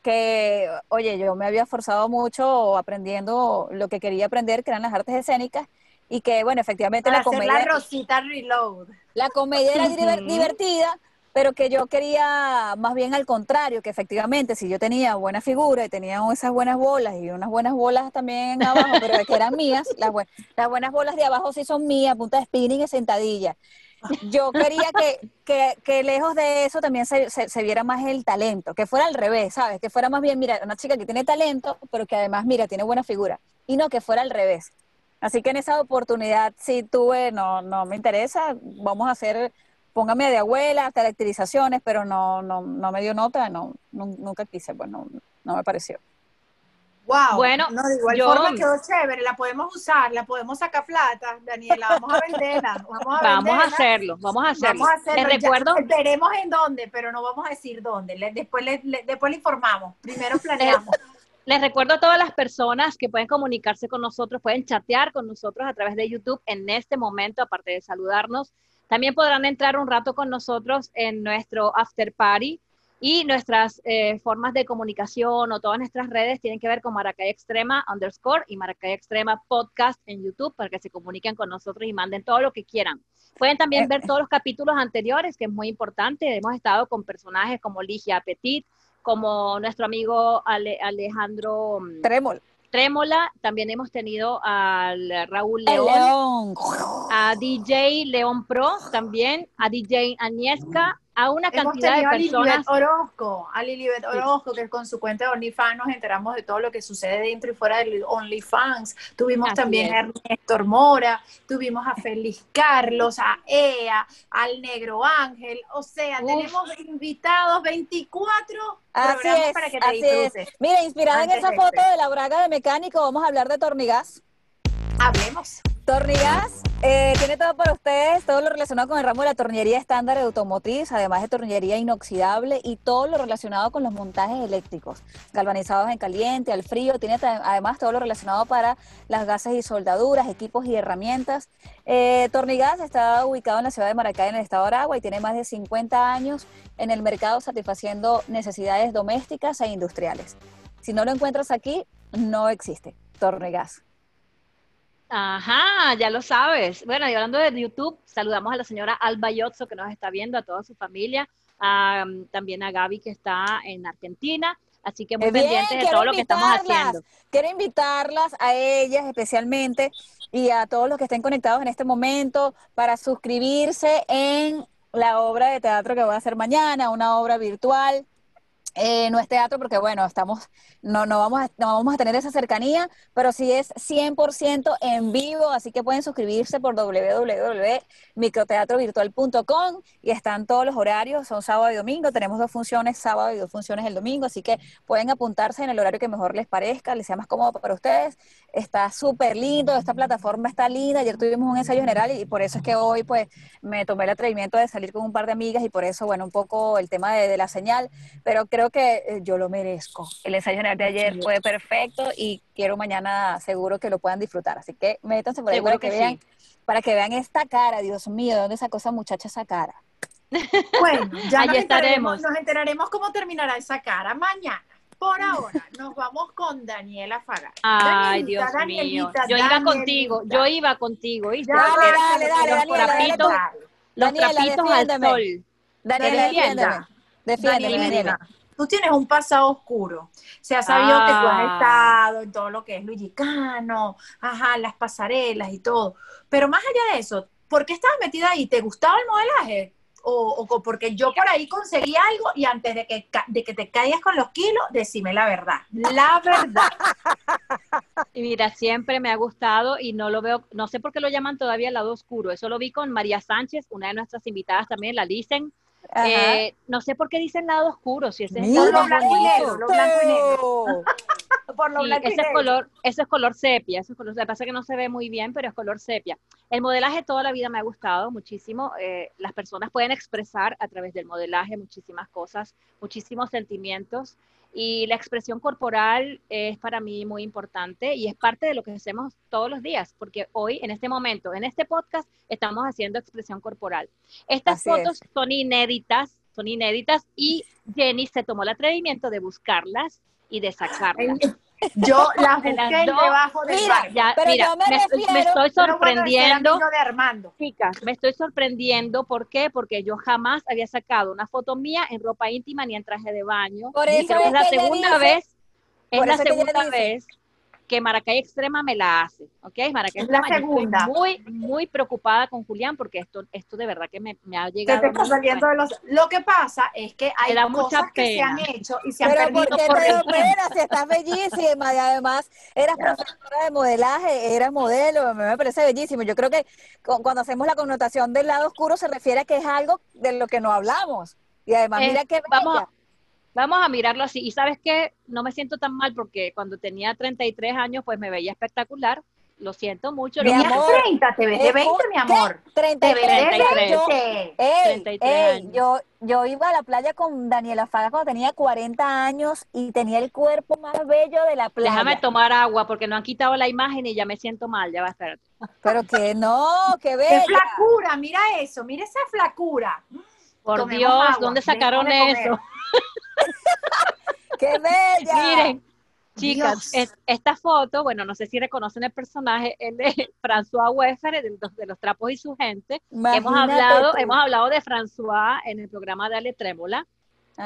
Speaker 5: Que, oye, yo me había esforzado mucho aprendiendo lo que quería aprender, que eran las artes escénicas, y que, bueno, efectivamente
Speaker 4: Para
Speaker 5: la comedia...
Speaker 4: la Rosita Reload.
Speaker 5: La comedia era diver- divertida, pero que yo quería más bien al contrario, que efectivamente si yo tenía buena figura y tenía esas buenas bolas y unas buenas bolas también abajo, pero que eran mías, las, bue- las buenas bolas de abajo sí son mías, punta de spinning y sentadilla. Yo quería que, que, lejos de eso también se viera más el talento, que fuera al revés, ¿sabes? Que fuera más bien, mira, una chica que tiene talento, pero que además, mira, tiene buena figura. Y no que fuera al revés. Así que en esa oportunidad sí tuve, no, no me interesa, vamos a hacer, póngame de abuela, caracterizaciones, pero no, no, no me dio nota, no, nu- nunca quise, pues no, no me pareció.
Speaker 4: Wow.
Speaker 3: Bueno,
Speaker 4: no, de igual
Speaker 3: yo-
Speaker 4: forma quedó chévere, la podemos usar, la podemos sacar plata, Daniela, vamos a venderla. [LAUGHS] Vamos a,
Speaker 3: vamos a
Speaker 4: venderla.
Speaker 3: hacerlo, vamos a hacerlo.
Speaker 4: Vamos a hacerlo.
Speaker 3: Les
Speaker 4: ya
Speaker 3: recuerdo,
Speaker 4: veremos en dónde, pero no vamos a decir dónde. Le- después, le, le- después le informamos. Primero [LAUGHS] planeamos.
Speaker 3: les recuerdo a todas las personas que pueden comunicarse con nosotros, pueden chatear con nosotros a través de YouTube en este momento, aparte de saludarnos. También podrán entrar un rato con nosotros en nuestro after party y nuestras eh, formas de comunicación o todas nuestras redes tienen que ver con Maracay Extrema underscore y Maracay Extrema podcast en YouTube para que se comuniquen con nosotros y manden todo lo que quieran. Pueden también ver todos los capítulos anteriores, que es muy importante. Hemos estado con personajes como Ligia Petit, como nuestro amigo Ale- Alejandro mm,
Speaker 5: Trémol.
Speaker 3: Trémola, también hemos tenido al Raúl León,
Speaker 5: león.
Speaker 3: a DJ León Pro también, a DJ Aniesca, a una
Speaker 4: Hemos
Speaker 3: cantidad de
Speaker 4: a
Speaker 3: personas.
Speaker 4: Lilibet Orozco, a Lilibet Orozco, que con su cuenta de OnlyFans nos enteramos de todo lo que sucede dentro y fuera del OnlyFans. Tuvimos
Speaker 3: Así
Speaker 4: también
Speaker 3: es.
Speaker 4: a Ernesto Mora, tuvimos a Félix Carlos, a Ea, al Negro Ángel. O sea,
Speaker 3: Uf.
Speaker 4: tenemos invitados 24
Speaker 5: Así es,
Speaker 4: para que te
Speaker 5: así es. Mira, inspirada en esa foto
Speaker 4: este.
Speaker 5: de la braga de mecánico, vamos a hablar de Tornigas.
Speaker 4: Hablemos.
Speaker 5: Tornigas eh, tiene todo para ustedes, todo lo relacionado con el ramo de la tornillería estándar de automotriz, además de tornillería inoxidable y todo lo relacionado con los montajes eléctricos, galvanizados en caliente, al frío, tiene además todo lo relacionado para las gases y soldaduras, equipos y herramientas. Eh, Tornigas está ubicado en la ciudad de Maracay, en el estado de Aragua, y tiene más de 50 años en el mercado satisfaciendo necesidades domésticas e industriales. Si no lo encuentras aquí, no existe. Tornigas.
Speaker 3: Ajá, ya lo sabes. Bueno, y hablando de YouTube, saludamos a la señora Alba Yotzo que nos está viendo, a toda su familia, a, mm, también a Gaby que está en Argentina. Así que muy
Speaker 5: bien,
Speaker 3: pendientes de todo lo que estamos haciendo.
Speaker 5: Quiero invitarlas a ellas especialmente y a todos los que estén conectados en este momento para suscribirse en la obra de teatro que voy a hacer mañana, una obra virtual Eh, no es teatro porque, bueno, estamos, no, no, vamos a, no vamos a tener esa cercanía, pero sí es 100% en vivo, así que pueden suscribirse por www.microteatrovirtual.com y están todos los horarios, son sábado y domingo, tenemos dos funciones sábado y dos funciones el domingo, así que pueden apuntarse en el horario que mejor les parezca, les sea más cómodo para ustedes. Está súper lindo, esta plataforma está linda, ayer tuvimos un ensayo general y, por eso es que hoy pues me tomé el atrevimiento de salir con un par de amigas y por eso, bueno, un poco el tema de, de la señal, pero creo que eh, yo lo merezco. El ensayo general de ayer fue perfecto y quiero mañana seguro que lo puedan disfrutar. Así que métanse por ahí para que, vean, para que vean esta cara, Dios mío, ¿de dónde sacó esa muchacha esa cara? [LAUGHS]
Speaker 4: Bueno, ya nos,
Speaker 3: estaremos.
Speaker 4: enteraremos, nos enteraremos cómo terminará esa cara mañana. Por ahora, nos vamos con Daniela Fagar.
Speaker 3: Ay,
Speaker 4: Danielita,
Speaker 3: Dios mío. Yo iba
Speaker 4: Danielita.
Speaker 3: contigo, yo iba contigo,
Speaker 5: Dale, dale, dale,
Speaker 4: los
Speaker 5: Daniela, dale
Speaker 3: trapitos,
Speaker 4: tú.
Speaker 3: los
Speaker 5: Daniela,
Speaker 3: trapitos al sol.
Speaker 5: Daniela, defiéndeme. Defiéndeme, Daniela.
Speaker 4: Tú tienes un pasado oscuro. Se ha sabido que tú has
Speaker 3: Ah.
Speaker 4: estado en todo lo que es Luigicano, ajá, las pasarelas y todo. Pero más allá de eso, ¿por qué estabas metida ahí? ¿Te gustaba el modelaje? O, o porque yo por ahí conseguí algo y antes de que, de que te caigas con los kilos, decime la verdad. La verdad. [LAUGHS]
Speaker 3: Y mira, siempre me ha gustado y no lo veo, no sé por qué lo llaman todavía el lado oscuro. Eso lo vi con María Sánchez, una de nuestras invitadas también, la dicen. Eh, no sé por qué dicen lado oscuro, si ese es el
Speaker 5: Mira
Speaker 3: lado más
Speaker 4: blanco y negro,
Speaker 3: bonito.
Speaker 4: lo blanco y negro.
Speaker 5: esto. [LAUGHS]
Speaker 4: Por lo
Speaker 3: Sí,
Speaker 4: blanco y
Speaker 3: ese es
Speaker 4: negro.
Speaker 3: color, ese es color sepia, ese es color, lo que pasa es que no se ve muy bien, pero es color sepia. El modelaje toda la vida me ha gustado muchísimo. eh, las personas pueden expresar a través del modelaje muchísimas cosas, muchísimos sentimientos. Y la expresión corporal es para mí muy importante y es parte de lo que hacemos todos los días, porque hoy, en este momento, en este podcast, estamos haciendo expresión corporal. Estas
Speaker 5: Así
Speaker 3: fotos son inéditas, son inéditas y Jenny se tomó el atrevimiento de buscarlas y de sacarlas.
Speaker 4: Yo [LAUGHS] las
Speaker 3: De las
Speaker 4: busqué
Speaker 3: dos.
Speaker 4: debajo del
Speaker 5: Mira,
Speaker 4: barrio.
Speaker 3: Ya,
Speaker 5: Pero
Speaker 3: mira,
Speaker 5: yo me
Speaker 3: me, estoy- me
Speaker 4: bueno,
Speaker 3: sorprendiendo,
Speaker 4: de Armando.
Speaker 3: chicas, me estoy sorprendiendo. ¿Por qué? Porque yo jamás había sacado una foto mía en ropa íntima ni en traje de baño.
Speaker 5: Por
Speaker 3: Y
Speaker 5: eso
Speaker 3: creo que
Speaker 5: es
Speaker 3: la segunda
Speaker 5: dice-
Speaker 3: vez, es la segunda vez que Maracay Extrema me la hace, ¿ok? Maracay
Speaker 4: Es la
Speaker 3: Extrema, yo estoy
Speaker 4: segunda.
Speaker 3: muy, muy preocupada con Julián porque esto, esto de verdad que me, me ha
Speaker 4: Se
Speaker 3: llegado.
Speaker 4: te está saliendo de los... Lo que pasa es que hay cosas que se han hecho y se han
Speaker 5: Pero
Speaker 4: perdido
Speaker 5: ¿por qué
Speaker 4: por
Speaker 5: te pena si estás bellísima y además eras profesora de modelaje, eras modelo, a mí me parece bellísimo. Yo creo que cu- cuando hacemos la connotación del lado oscuro se refiere a que es algo de lo que no hablamos. Y además, mira qué
Speaker 3: vamos,
Speaker 5: bella.
Speaker 3: Vamos a mirarlo así. Y sabes qué, no me siento tan mal porque cuando tenía 33 años, pues me veía espectacular. Lo siento mucho.
Speaker 5: Mi
Speaker 3: lo
Speaker 4: Tenías
Speaker 5: amor,
Speaker 3: siento.
Speaker 4: 30, te ves de 20, mi amor.
Speaker 5: ¿Qué?
Speaker 4: Te ves
Speaker 5: 33
Speaker 4: de
Speaker 3: 33.
Speaker 5: yo-
Speaker 4: 20.
Speaker 5: Ey,
Speaker 3: 33
Speaker 5: ey,
Speaker 3: años.
Speaker 5: yo, yo iba a la playa con Daniela Faga cuando tenía 40 años y tenía el cuerpo más bello de la playa.
Speaker 3: Déjame tomar agua porque no han quitado la imagen y ya me siento mal. Ya va a estar.
Speaker 5: Pero que no, qué
Speaker 4: ¡Qué
Speaker 5: bella.
Speaker 4: flacura! Mira eso, mira esa flacura.
Speaker 3: Por
Speaker 4: Tomemos
Speaker 3: Dios,
Speaker 4: agua,
Speaker 3: ¿dónde sacaron eso? [LAUGHS]
Speaker 5: ¡Qué bella!
Speaker 3: Miren, chicas, es- esta foto, bueno, no sé si reconocen el personaje, el de [LAUGHS] François Weffer, de los, de los trapos y su gente. Hemos hablado,
Speaker 5: tú.
Speaker 3: hemos hablado de François en el programa de Ale Trémola.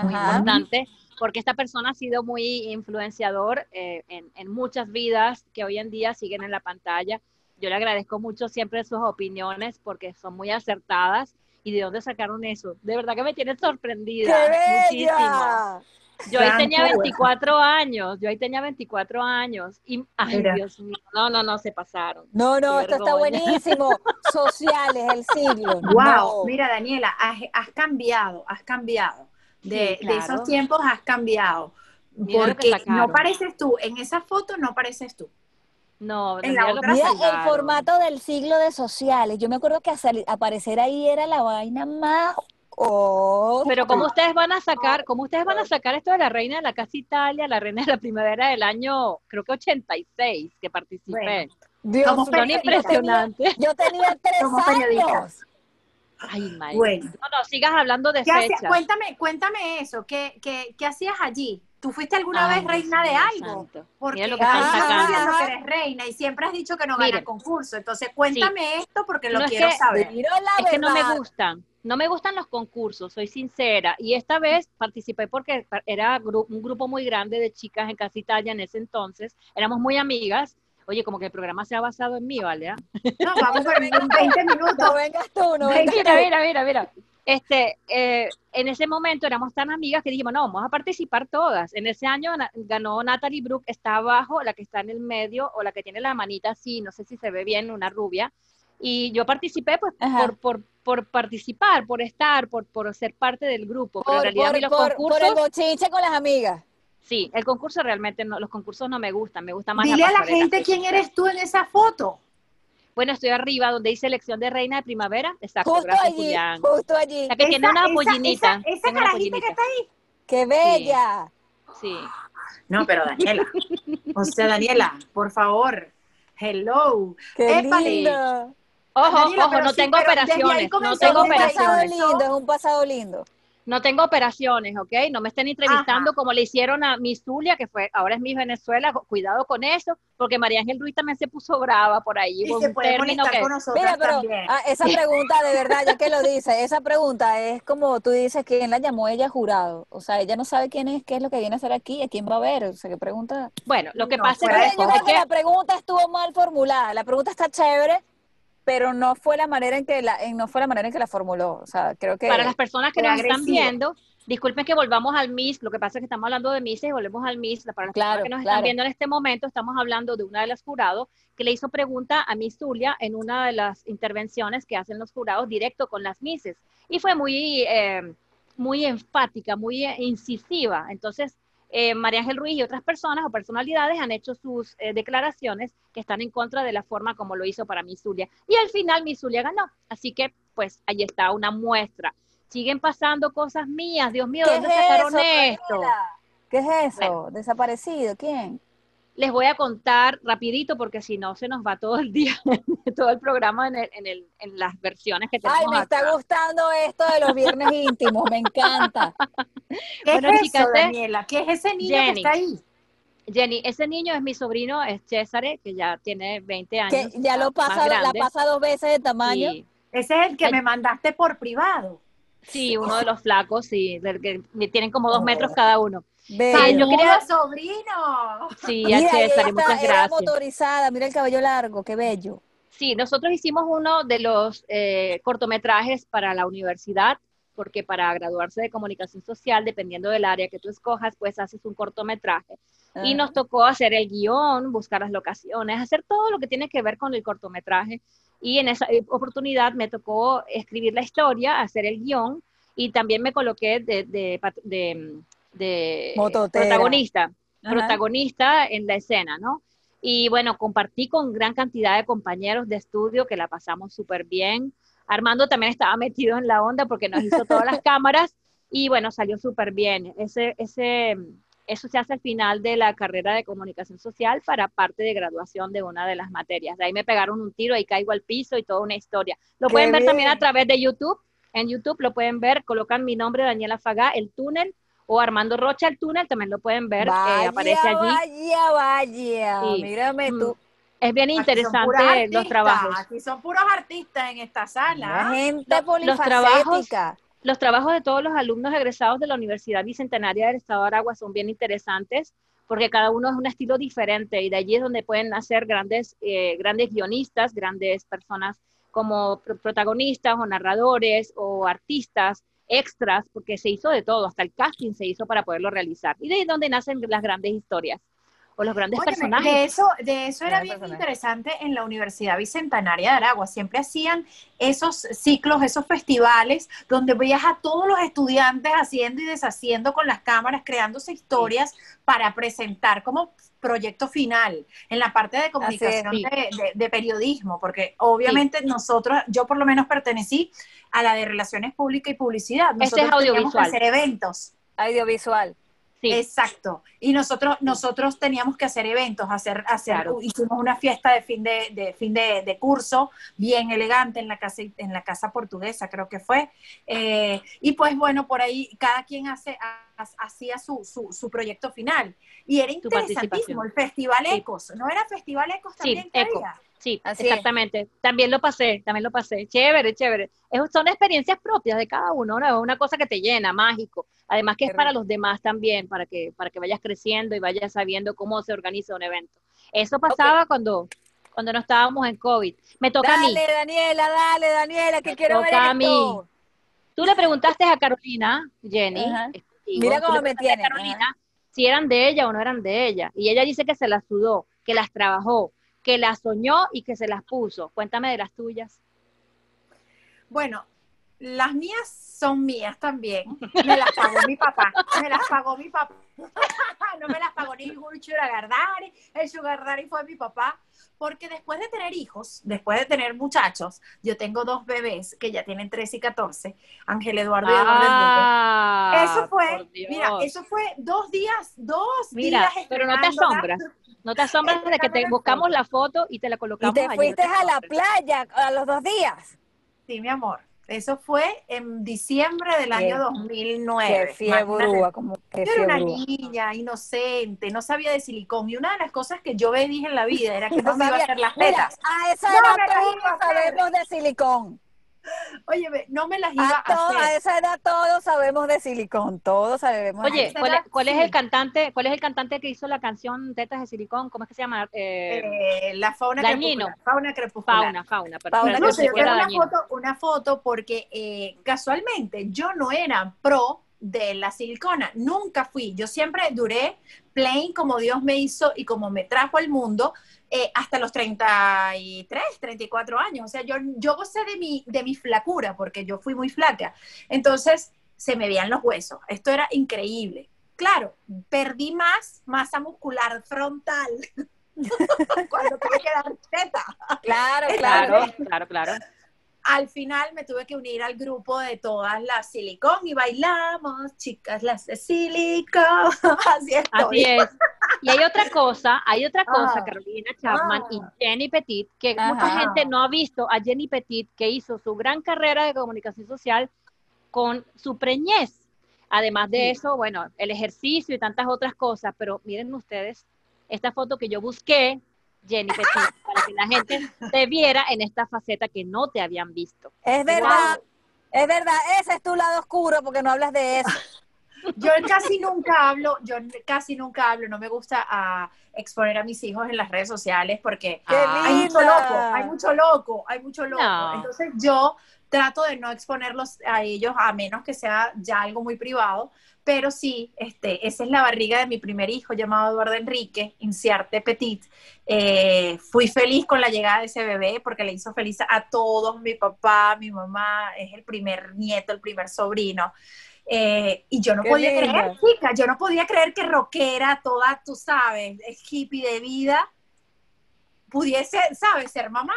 Speaker 3: muy
Speaker 5: Ajá.
Speaker 3: importante, porque esta persona ha sido muy influenciador eh, en, en muchas vidas que hoy en día siguen en la pantalla. Yo le agradezco mucho siempre sus opiniones porque son muy acertadas. ¿Y de dónde sacaron eso? De verdad que me tienen sorprendida.
Speaker 5: ¡Qué
Speaker 3: muchísimo.
Speaker 5: bella!
Speaker 3: Yo ahí tenía
Speaker 4: power.
Speaker 3: 24 años, yo ahí tenía 24 años. Y, ay,
Speaker 4: Mira.
Speaker 3: Dios mío, no, no, no, se pasaron.
Speaker 5: No, no, esto está buenísimo. [LAUGHS] Sociales, el siglo. [LAUGHS]
Speaker 4: Wow,
Speaker 5: No.
Speaker 4: mira Daniela, has, has cambiado, has cambiado. De,
Speaker 3: Sí,
Speaker 4: de
Speaker 3: claro.
Speaker 4: esos tiempos has cambiado.
Speaker 3: Mira
Speaker 4: Porque no pareces tú, en esa foto no pareces tú.
Speaker 3: No,
Speaker 4: En la
Speaker 3: mira
Speaker 4: otra
Speaker 5: el formato del siglo de sociales. Yo me acuerdo que aparecer ahí era la vaina más. Oh,
Speaker 3: Pero cómo ustedes van a sacar, cómo ustedes van a sacar esto de la reina de la casa Italia, la reina de la primavera del año, creo que 86 que participé.
Speaker 4: Bueno,
Speaker 5: Dios
Speaker 3: Son impresionantes.
Speaker 5: Yo tenía tres años.
Speaker 3: Ay, Mike.
Speaker 4: Bueno.
Speaker 3: No, no, sigas hablando de fechas.
Speaker 4: Cuéntame, cuéntame eso, ¿qué, qué, qué hacías allí? ¿Tú fuiste alguna
Speaker 3: Ay,
Speaker 4: vez reina de algo?
Speaker 3: santo.
Speaker 4: Porque
Speaker 3: Mira lo que
Speaker 4: estás diciendo que eres reina y siempre has dicho que no ganas concurso. Entonces cuéntame esto porque lo
Speaker 3: No, es
Speaker 4: quiero
Speaker 3: que-
Speaker 4: saber.
Speaker 5: La
Speaker 3: Es que no me gustan, no me gustan los concursos, soy sincera. Y esta vez participé porque era gru- un grupo muy grande de chicas en Casa Italia en ese entonces, éramos muy amigas. Oye, como que el programa se ha basado en mí, ¿vale?
Speaker 4: No, vamos por 20 [LAUGHS] minutos.
Speaker 5: No vengas tú, no vengas
Speaker 3: Mira,
Speaker 5: tú.
Speaker 3: mira, mira, mira. Este, eh, en ese momento éramos tan amigas que dijimos, no, vamos a participar todas. En ese año ganó Natalie Brooke, está abajo, la que está en el medio, o la que tiene la manita así, no sé si se ve bien, una rubia. Y yo participé pues por, por, por, participar, por estar, por, por ser parte del grupo.
Speaker 5: Por,
Speaker 3: Pero en realidad a mí los
Speaker 5: por-
Speaker 3: concursos,
Speaker 5: por el bochinche con las amigas.
Speaker 3: sí, el concurso realmente no, los concursos no me gustan, me gusta más
Speaker 4: Dile a la gente quién eres tú en esa foto.
Speaker 3: Bueno, estoy arriba donde dice elección de reina de primavera. Exacto,
Speaker 5: Justo
Speaker 3: gracias
Speaker 5: allí,
Speaker 3: Julián.
Speaker 5: justo allí.
Speaker 3: La que tiene una
Speaker 4: Esa-
Speaker 3: pollinita.
Speaker 4: Esa, esa carajita que está ahí.
Speaker 5: ¡Qué bella!
Speaker 3: Sí.
Speaker 4: No, pero Daniela. o sea, Daniela, por favor. Hello.
Speaker 5: ¡Qué
Speaker 4: Épale.
Speaker 5: lindo!
Speaker 3: Ojo,
Speaker 4: Daniela,
Speaker 3: ojo, no
Speaker 4: sí,
Speaker 3: tengo operaciones, no tengo
Speaker 5: Es un pasado
Speaker 3: operaciones,
Speaker 5: lindo, es un pasado lindo.
Speaker 3: No tengo operaciones, ¿ok? No me estén entrevistando
Speaker 4: Ajá.
Speaker 3: como le hicieron a Miss Zulia, que fue, ahora es Miss Venezuela, cu- cuidado con eso, porque María Ángel Ruiz también se puso brava por ahí,
Speaker 4: Y se
Speaker 3: un
Speaker 4: puede
Speaker 3: término
Speaker 4: conectar
Speaker 3: que,
Speaker 4: con nosotros
Speaker 5: Mira, pero
Speaker 4: también.
Speaker 5: ah, esa [LAUGHS] pregunta, de verdad, ya que lo dice, esa pregunta es como tú dices, ¿quién la llamó ella jurado? O sea, ella no sabe quién es, qué es lo que viene a hacer aquí, a quién va a ver. O sea, ¿qué pregunta?
Speaker 3: bueno, lo que
Speaker 4: No,
Speaker 3: pasa es que,
Speaker 5: Yo creo que- la pregunta estuvo mal formulada. La pregunta está chévere, pero no fue la manera en que la, en- no fue la manera en que la formuló. O sea, creo que
Speaker 3: para las personas que nos están viendo, disculpen que volvamos al Miss, lo que pasa es que estamos hablando de Miss y volvemos al Miss, para las
Speaker 5: Claro,
Speaker 3: personas que nos
Speaker 5: claro.
Speaker 3: están viendo en este momento, estamos hablando de una de las jurados que le hizo pregunta a Miss Zulia en una de las intervenciones que hacen los jurados directo con las Misses, y fue muy, eh, muy enfática, muy incisiva, entonces eh, María Ángel Ruiz y otras personas o personalidades han hecho sus eh, declaraciones que están en contra de la forma como lo hizo para Miss Zulia. Y al final Miss Zulia ganó. Así que, pues, ahí está una muestra. Siguen pasando cosas mías. Dios mío,
Speaker 5: ¿Qué
Speaker 3: ¿dónde
Speaker 5: es
Speaker 3: sacaron
Speaker 5: eso,
Speaker 3: esto?
Speaker 5: Daniela? ¿Qué es eso?
Speaker 3: Bueno.
Speaker 5: ¿Desaparecido? ¿Quién?
Speaker 3: Les voy a contar rapidito porque si no se nos va todo el día, [LAUGHS] todo el programa en, el- en, el- en las versiones que tenemos
Speaker 5: Ay, me está
Speaker 3: acá.
Speaker 5: gustando esto de los viernes íntimos, me encanta. [LAUGHS]
Speaker 4: ¿Qué
Speaker 3: Bueno,
Speaker 4: es
Speaker 3: chicas,
Speaker 4: eso. Daniela? ¿Qué es ese niño
Speaker 3: Jenny.
Speaker 4: que está ahí?
Speaker 3: Jenny, ese niño es mi sobrino, es Césare, que ya tiene 20 años.
Speaker 5: Que ya lo pasa, la pasa dos veces de tamaño.
Speaker 3: Sí.
Speaker 4: Ese es el que
Speaker 3: Ay.
Speaker 4: me mandaste por privado.
Speaker 3: Sí, uno de los flacos, sí, del que tienen como dos
Speaker 4: Oh.
Speaker 3: metros cada uno. Ay, yo
Speaker 4: ¡Saludos,
Speaker 3: quería-
Speaker 4: sobrino!
Speaker 3: Sí, a
Speaker 5: y
Speaker 3: César,
Speaker 5: está-
Speaker 3: muchas
Speaker 5: era
Speaker 3: gracias.
Speaker 5: motorizada, mira el cabello largo, qué bello.
Speaker 3: Sí, nosotros hicimos uno de los eh, cortometrajes para la universidad, porque para graduarse de comunicación social, dependiendo del área que tú escojas, pues haces un cortometraje. Y
Speaker 5: Ah.
Speaker 3: nos tocó hacer el guion, buscar las locaciones, hacer todo lo que tiene que ver con el cortometraje. Y en esa oportunidad me tocó escribir la historia, hacer el guion, y también me coloqué de, de, de- de protagonista,
Speaker 5: Ajá.
Speaker 3: protagonista en la escena, ¿no? Y bueno, compartí con gran cantidad de compañeros de estudio que la pasamos súper bien. Armando también estaba metido en la onda porque nos hizo todas las [LAUGHS] cámaras y bueno, salió súper bien. Ese, ese, eso se hace al final de la carrera de comunicación social para parte de graduación de una de las materias. De ahí me pegaron un tiro y caigo al piso y toda una historia. Lo
Speaker 5: Qué
Speaker 3: pueden ver también a través de YouTube. En YouTube lo pueden ver, colocan mi nombre, Daniela Fagá, el túnel, o Armando Rocha, el túnel, también lo pueden ver, eh,
Speaker 5: Vaya,
Speaker 3: aparece allí.
Speaker 5: vaya, vaya.
Speaker 3: Sí.
Speaker 5: Mírame
Speaker 3: Mm.
Speaker 5: tú.
Speaker 3: Es bien interesante los trabajos.
Speaker 4: Aquí son puros artistas en esta sala.
Speaker 5: gente
Speaker 3: Lo- los trabajos-. Los trabajos de todos los alumnos egresados de la Universidad Bicentenaria del Estado de Aragua son bien interesantes porque cada uno es un estilo diferente y de allí es donde pueden nacer grandes, eh, grandes guionistas, grandes personas como pro- protagonistas o narradores o artistas, extras, porque se hizo de todo, hasta el casting se hizo para poderlo realizar. Y de ahí es donde nacen las grandes historias o los grandes
Speaker 4: Óyeme,
Speaker 3: personajes.
Speaker 4: de eso, de eso era bien
Speaker 5: personajes.
Speaker 4: interesante en la Universidad Bicentenaria de Aragua. Siempre hacían esos ciclos, esos festivales, donde veías a todos los estudiantes haciendo y deshaciendo con las cámaras, creándose historias para presentar como proyecto final en la parte de comunicación
Speaker 3: sí.
Speaker 4: de, de- de periodismo, porque obviamente nosotros, yo por lo menos pertenecí a la de Relaciones Públicas y Publicidad.
Speaker 3: Es
Speaker 4: Nosotros teníamos que
Speaker 3: audiovisual.
Speaker 4: hacer eventos.
Speaker 5: Audiovisual.
Speaker 3: Sí.
Speaker 4: Exacto. Y nosotros, nosotros teníamos que hacer eventos, hacer, hacer,
Speaker 3: Claro.
Speaker 4: hicimos una fiesta de fin de, de fin de, de curso, bien elegante en la casa, en la casa portuguesa, creo que fue. Eh, y pues bueno, por ahí cada quien hace, ha- hacía su, su, su proyecto final. Y era interesantísimo, el Festival
Speaker 3: Sí.
Speaker 4: Ecos, ¿no era Festival Ecos
Speaker 3: Sí,
Speaker 4: también que
Speaker 3: Eco.
Speaker 4: había?
Speaker 3: Sí,
Speaker 5: Así es.
Speaker 3: exactamente. También lo pasé, también lo pasé. Chévere, chévere. Es- son experiencias propias de cada uno, ¿no? Es una cosa que te llena, mágico. Además que es para los demás también, para que, para que vayas creciendo y vayas sabiendo cómo se organiza un evento. Eso pasaba cuando, cuando no estábamos en COVID. Me toca a mí.
Speaker 5: Dale, Daniela, dale, Daniela, que
Speaker 3: Me
Speaker 5: quiero ver
Speaker 3: a mí. Tú le preguntaste a Carolina, Jenny,
Speaker 5: Ajá.
Speaker 3: contigo,
Speaker 5: Mira cómo me tiene,
Speaker 3: Carolina si eran de ella o no eran de ella. Y ella dice que se las sudó, que las trabajó, que las soñó y que se las puso. Cuéntame de las tuyas.
Speaker 4: Bueno, las mías son mías también. Me las pagó mi papá. Me las pagó mi papá. [LAUGHS] No me las pagó ningún sugar daddy. El sugar daddy fue mi papá. Porque después de tener hijos, después de tener muchachos, yo tengo dos bebés que ya tienen 13 y 14, Ángel Eduardo y Eduardo.
Speaker 3: Ah,
Speaker 4: Eso fue, mira, eso fue dos días, dos
Speaker 3: Mira,
Speaker 4: días.
Speaker 3: pero no te asombras. No te asombras de que te buscamos la foto y te la
Speaker 5: Y
Speaker 3: colocamos
Speaker 5: te
Speaker 3: allí, no
Speaker 5: fuiste
Speaker 3: te
Speaker 5: a la playa a los dos días.
Speaker 4: Sí, mi amor. Eso fue en diciembre del año 2009.
Speaker 5: Qué
Speaker 4: Imagínate.
Speaker 5: como
Speaker 4: Yo era una niña inocente, no sabía de silicón. Y una de las cosas que yo dije en la vida era que [LAUGHS]
Speaker 5: No
Speaker 4: no
Speaker 5: sabía.
Speaker 4: hacer las
Speaker 5: Mira,
Speaker 4: tetas.
Speaker 5: a esa
Speaker 4: No
Speaker 5: edad todos sabemos de silicón.
Speaker 4: Oye, no me las iba
Speaker 5: A,
Speaker 4: a,
Speaker 5: to- a
Speaker 4: hacer.
Speaker 5: esa edad todos sabemos de silicón, todos sabemos. de
Speaker 3: Oye, ¿cuál,
Speaker 4: edad,
Speaker 3: es, cuál es el cantante? ¿Cuál es el cantante que hizo la canción Tetas de Silicón? ¿Cómo es que se llama? Eh,
Speaker 4: Eh, la fauna
Speaker 3: Dañino.
Speaker 4: crepuscular. Fauna crepuscular.
Speaker 3: fauna, fauna. pero
Speaker 5: Fauna
Speaker 3: se
Speaker 4: yo una foto, una foto porque eh, casualmente yo no era pro de la silicona, nunca fui. Yo siempre duré plain como Dios me hizo y como me trajo al mundo eh, hasta los 33, 34 años. O sea, yo, yo gocé de mi, de mi flacura porque yo fui muy flaca. Entonces se me veían los huesos. Esto era increíble. Claro, perdí más masa muscular frontal [LAUGHS] cuando tuve que dar teta.
Speaker 5: Claro, claro.
Speaker 3: Claro, claro, claro.
Speaker 4: Al final me tuve que unir al grupo de todas las silicón y bailamos, chicas, las de silicón. [LAUGHS] Así.
Speaker 3: Así es. Y hay otra cosa, hay otra cosa,
Speaker 4: Ah.
Speaker 3: Carolina Chapman y
Speaker 4: Ah.
Speaker 3: Jenny Petit, que
Speaker 5: Ajá.
Speaker 3: mucha gente no ha visto a Jenny Petit, que hizo su gran carrera de comunicación social con su preñez. Además de
Speaker 4: Sí.
Speaker 3: eso, bueno, el ejercicio y tantas otras cosas, pero miren ustedes esta foto que yo busqué, Jenny Petit, [LAUGHS] para que la gente te viera en esta faceta que no te habían visto.
Speaker 5: Es verdad, es verdad, ese es tu lado oscuro porque no hablas de eso. [LAUGHS]
Speaker 4: Yo casi nunca hablo, yo casi nunca hablo, no me gusta ah, exponer a mis hijos en las redes sociales porque
Speaker 5: ¡Qué
Speaker 3: Ah.
Speaker 4: hay mucho loco, hay mucho loco, hay mucho loco.
Speaker 3: No.
Speaker 4: Entonces yo trato de no exponerlos a ellos a menos que sea ya algo muy privado, pero sí, este, esa es la barriga de mi primer hijo llamado Eduardo Enrique, Inciarte Petit. Eh, fui feliz con la llegada de ese bebé porque le hizo feliz a todos, mi papá, mi mamá, es el primer nieto, el primer sobrino. Eh, y yo no
Speaker 5: Qué
Speaker 4: podía creer, chica, yo no podía creer que rockera, toda, tú sabes, hippie de vida, pudiese, ¿sabes? Ser mamá.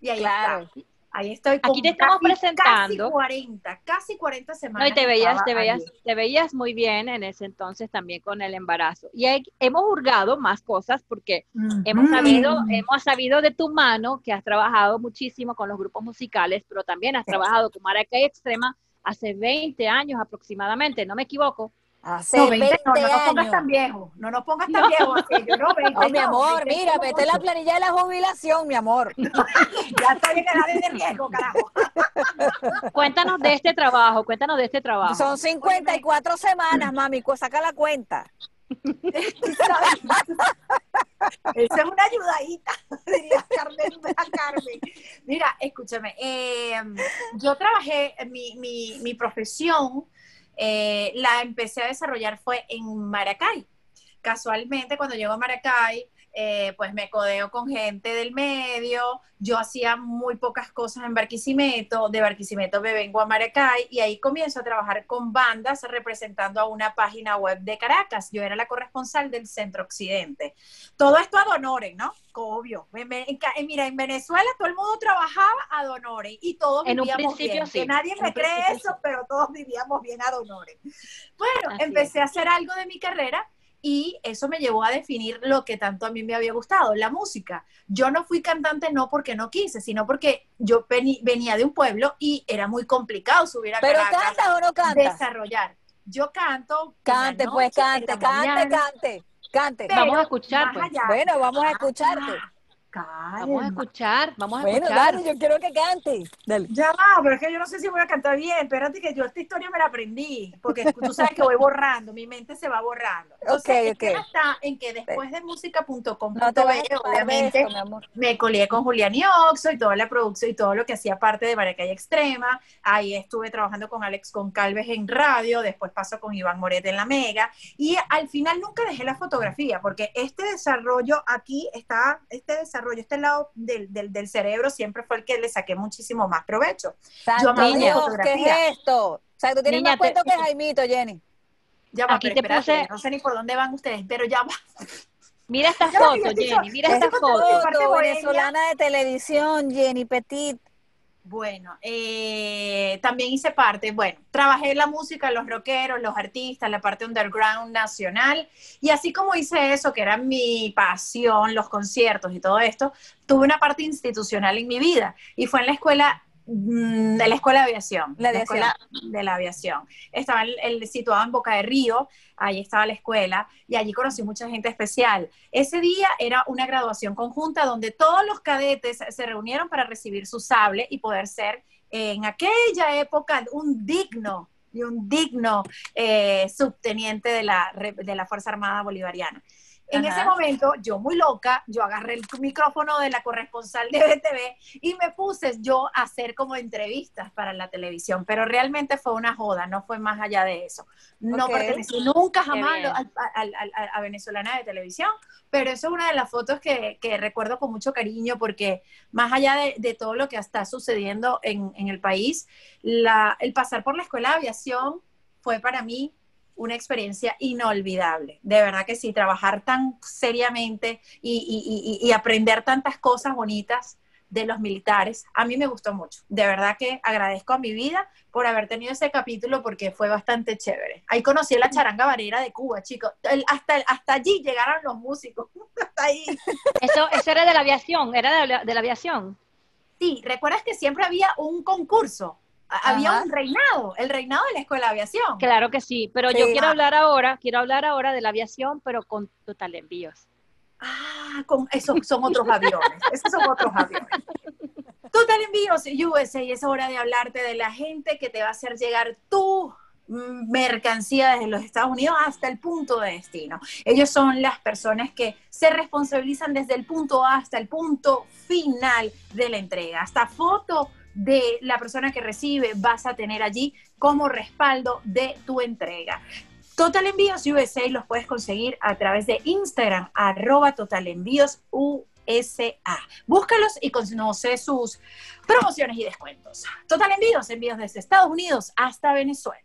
Speaker 4: Y ahí
Speaker 5: Claro.
Speaker 4: está. Ahí estoy
Speaker 3: Aquí te estamos presentando.
Speaker 4: Casi 40, casi 40
Speaker 3: No,
Speaker 4: semanas.
Speaker 3: y te veías, te veías,
Speaker 4: allí.
Speaker 3: te veías muy bien en ese entonces también con el embarazo. Y hay- hemos hurgado más cosas porque hemos
Speaker 4: Ujú.
Speaker 3: sabido, hemos sabido de tu mano que has trabajado muchísimo con los grupos musicales, pero también has
Speaker 4: Sí.
Speaker 3: trabajado con Maracay Extrema hace 20 años aproximadamente, ¿no me equivoco?
Speaker 5: Hace
Speaker 4: No,
Speaker 5: 20,
Speaker 4: 20, no, no nos pongas tan viejo, no nos pongas tan viejo, así, yo no, [LAUGHS] 20,
Speaker 5: Oh, mi
Speaker 4: no,
Speaker 5: amor,
Speaker 4: 20,
Speaker 5: mira,
Speaker 4: no,
Speaker 5: vete la planilla de la jubilación, mi amor. [LAUGHS]
Speaker 4: Ya estoy en edad de riesgo, carajo. [LAUGHS]
Speaker 3: Cuéntanos de este trabajo, cuéntanos de este trabajo.
Speaker 5: Son 54 semanas, mami, saca la cuenta.
Speaker 4: Esa es una ayudadita, diría Carmen, a Carmen. Mira, escúchame, eh, yo trabajé, mi, mi, mi profesión eh, la empecé a desarrollar fue en Maracay. Casualmente, cuando llego a Maracay, eh, pues me codeo con gente del medio. Yo hacía muy pocas cosas en Barquisimeto. De Barquisimeto me vengo a Maracay y ahí comienzo a trabajar con bandas representando a una página web de Caracas. Yo era la corresponsal del Centro Occidente. Todo esto a Donoren, ¿no? Obvio. En- mira, en Venezuela todo el mundo trabajaba a Donoren y todos
Speaker 3: En un
Speaker 4: vivíamos
Speaker 3: principio
Speaker 4: bien.
Speaker 3: sí,
Speaker 4: Que nadie
Speaker 3: en
Speaker 4: me
Speaker 3: un
Speaker 4: cree
Speaker 3: principio
Speaker 4: eso,
Speaker 3: sí.
Speaker 4: pero todos vivíamos bien a Donoren. Bueno,
Speaker 3: Así
Speaker 4: empecé a hacer algo de mi carrera y eso me llevó a definir lo que tanto a mí me había gustado, la música. Yo no fui cantante no porque no quise, sino porque yo venía de un pueblo y era muy complicado subir a
Speaker 5: ¿Pero
Speaker 4: Caracas,
Speaker 5: cantas o no cantas?
Speaker 4: desarrollar. Yo canto.
Speaker 5: Cante, pues,
Speaker 4: noche,
Speaker 5: cante, cante, cante, cante.
Speaker 3: Vamos a escuchar, pues.
Speaker 4: allá.
Speaker 5: Bueno, vamos a
Speaker 4: Ah,
Speaker 3: Vamos a escuchar, vamos a
Speaker 5: Bueno,
Speaker 3: escuchar.
Speaker 5: dale, yo quiero que cante. Dale.
Speaker 4: Ya va, pero es que yo no sé si voy a cantar bien. Espérate que yo esta historia me la aprendí, porque tú sabes que voy borrando, mi mente se va borrando. Entonces,
Speaker 5: Ok, ok.
Speaker 4: está en que después de música.com.be,
Speaker 5: No
Speaker 4: obviamente,
Speaker 5: esto, mi amor.
Speaker 4: me colié con Julián y Oxo y toda la producción y todo lo que hacía parte de Maracay Extrema. Ahí estuve trabajando con Alex Concalves en radio, después pasó con Iván Moret en la Mega. Y al final nunca dejé la fotografía, porque este desarrollo aquí está, este desarrollo, este lado del, del, del cerebro siempre fue el que le saqué muchísimo más provecho. Yo
Speaker 5: Dios, ¿qué es esto? O sea, tú tienes
Speaker 3: Niña,
Speaker 5: más cuento
Speaker 3: te-
Speaker 5: que Jaimito, Jenny.
Speaker 4: Ya va,
Speaker 3: Aquí
Speaker 4: pero
Speaker 3: te
Speaker 4: espérate,
Speaker 3: puse-
Speaker 4: no sé ni por dónde van ustedes, pero ya va.
Speaker 3: Mira esta
Speaker 4: Ya va,
Speaker 3: foto,
Speaker 4: yo estoy
Speaker 3: Jenny, mira
Speaker 4: esta
Speaker 3: esta
Speaker 4: foto-
Speaker 5: venezolana de televisión, Jenny Petit.
Speaker 4: Bueno, eh, también hice parte, bueno, trabajé la música, los rockeros, los artistas, la parte underground nacional, y así como hice eso, que era mi pasión, los conciertos y todo esto, tuve una parte institucional en mi vida, y fue en la escuela de la escuela de aviación,
Speaker 5: La aviación.
Speaker 4: escuela de la aviación. Estaba el, el- situado en Boca de Río, ahí estaba la escuela, y allí conocí mucha gente especial. Ese día era una graduación conjunta donde todos los cadetes se reunieron para recibir su sable y poder ser en aquella época un digno y un digno eh, subteniente de la, de la Fuerza Armada Bolivariana. En
Speaker 5: Ajá.
Speaker 4: ese momento, yo muy loca, yo agarré el micrófono de la corresponsal de BTV y me puse yo a hacer como entrevistas para la televisión, pero realmente fue una joda, no fue más allá de eso. No
Speaker 5: Ok.
Speaker 4: pertenecí nunca jamás a venezolana de televisión, pero eso es una de las fotos que, que recuerdo con mucho cariño porque más allá de, de todo lo que está sucediendo en, en el país, la- el pasar por la escuela de aviación fue para mí una experiencia inolvidable. De verdad que sí, trabajar tan seriamente y, y- y- y aprender tantas cosas bonitas de los militares, a mí me gustó mucho. De verdad que agradezco a mi vida por haber tenido ese capítulo porque fue bastante chévere. Ahí conocí a la charanga varera de Cuba, chicos. El- hasta, hasta allí llegaron los músicos. [LAUGHS] hasta ahí.
Speaker 3: Eso, eso era de la aviación, era de la, de la aviación.
Speaker 4: Sí, ¿recuerdas que siempre había un concurso? Había un reinado, el reinado de la escuela de aviación.
Speaker 3: Claro que sí, pero
Speaker 5: Sí.
Speaker 3: yo quiero hablar ahora, quiero hablar ahora de la aviación, pero con total envíos.
Speaker 4: Ah, con, esos son otros aviones. Esos son otros aviones. Total Envíos USA, y es hora de hablarte de la gente que te va a hacer llegar tu mercancía desde los Estados Unidos hasta el punto de destino. Ellos son las personas que se responsabilizan desde el punto A hasta el punto final de la entrega. Hasta foto de la persona que recibe vas a tener allí como respaldo de tu entrega. Total Envíos USA los puedes conseguir a través de Instagram, arroba Total Envíos USA. Búscalos y conoce sus promociones y descuentos. Total Envíos, envíos desde Estados Unidos hasta Venezuela.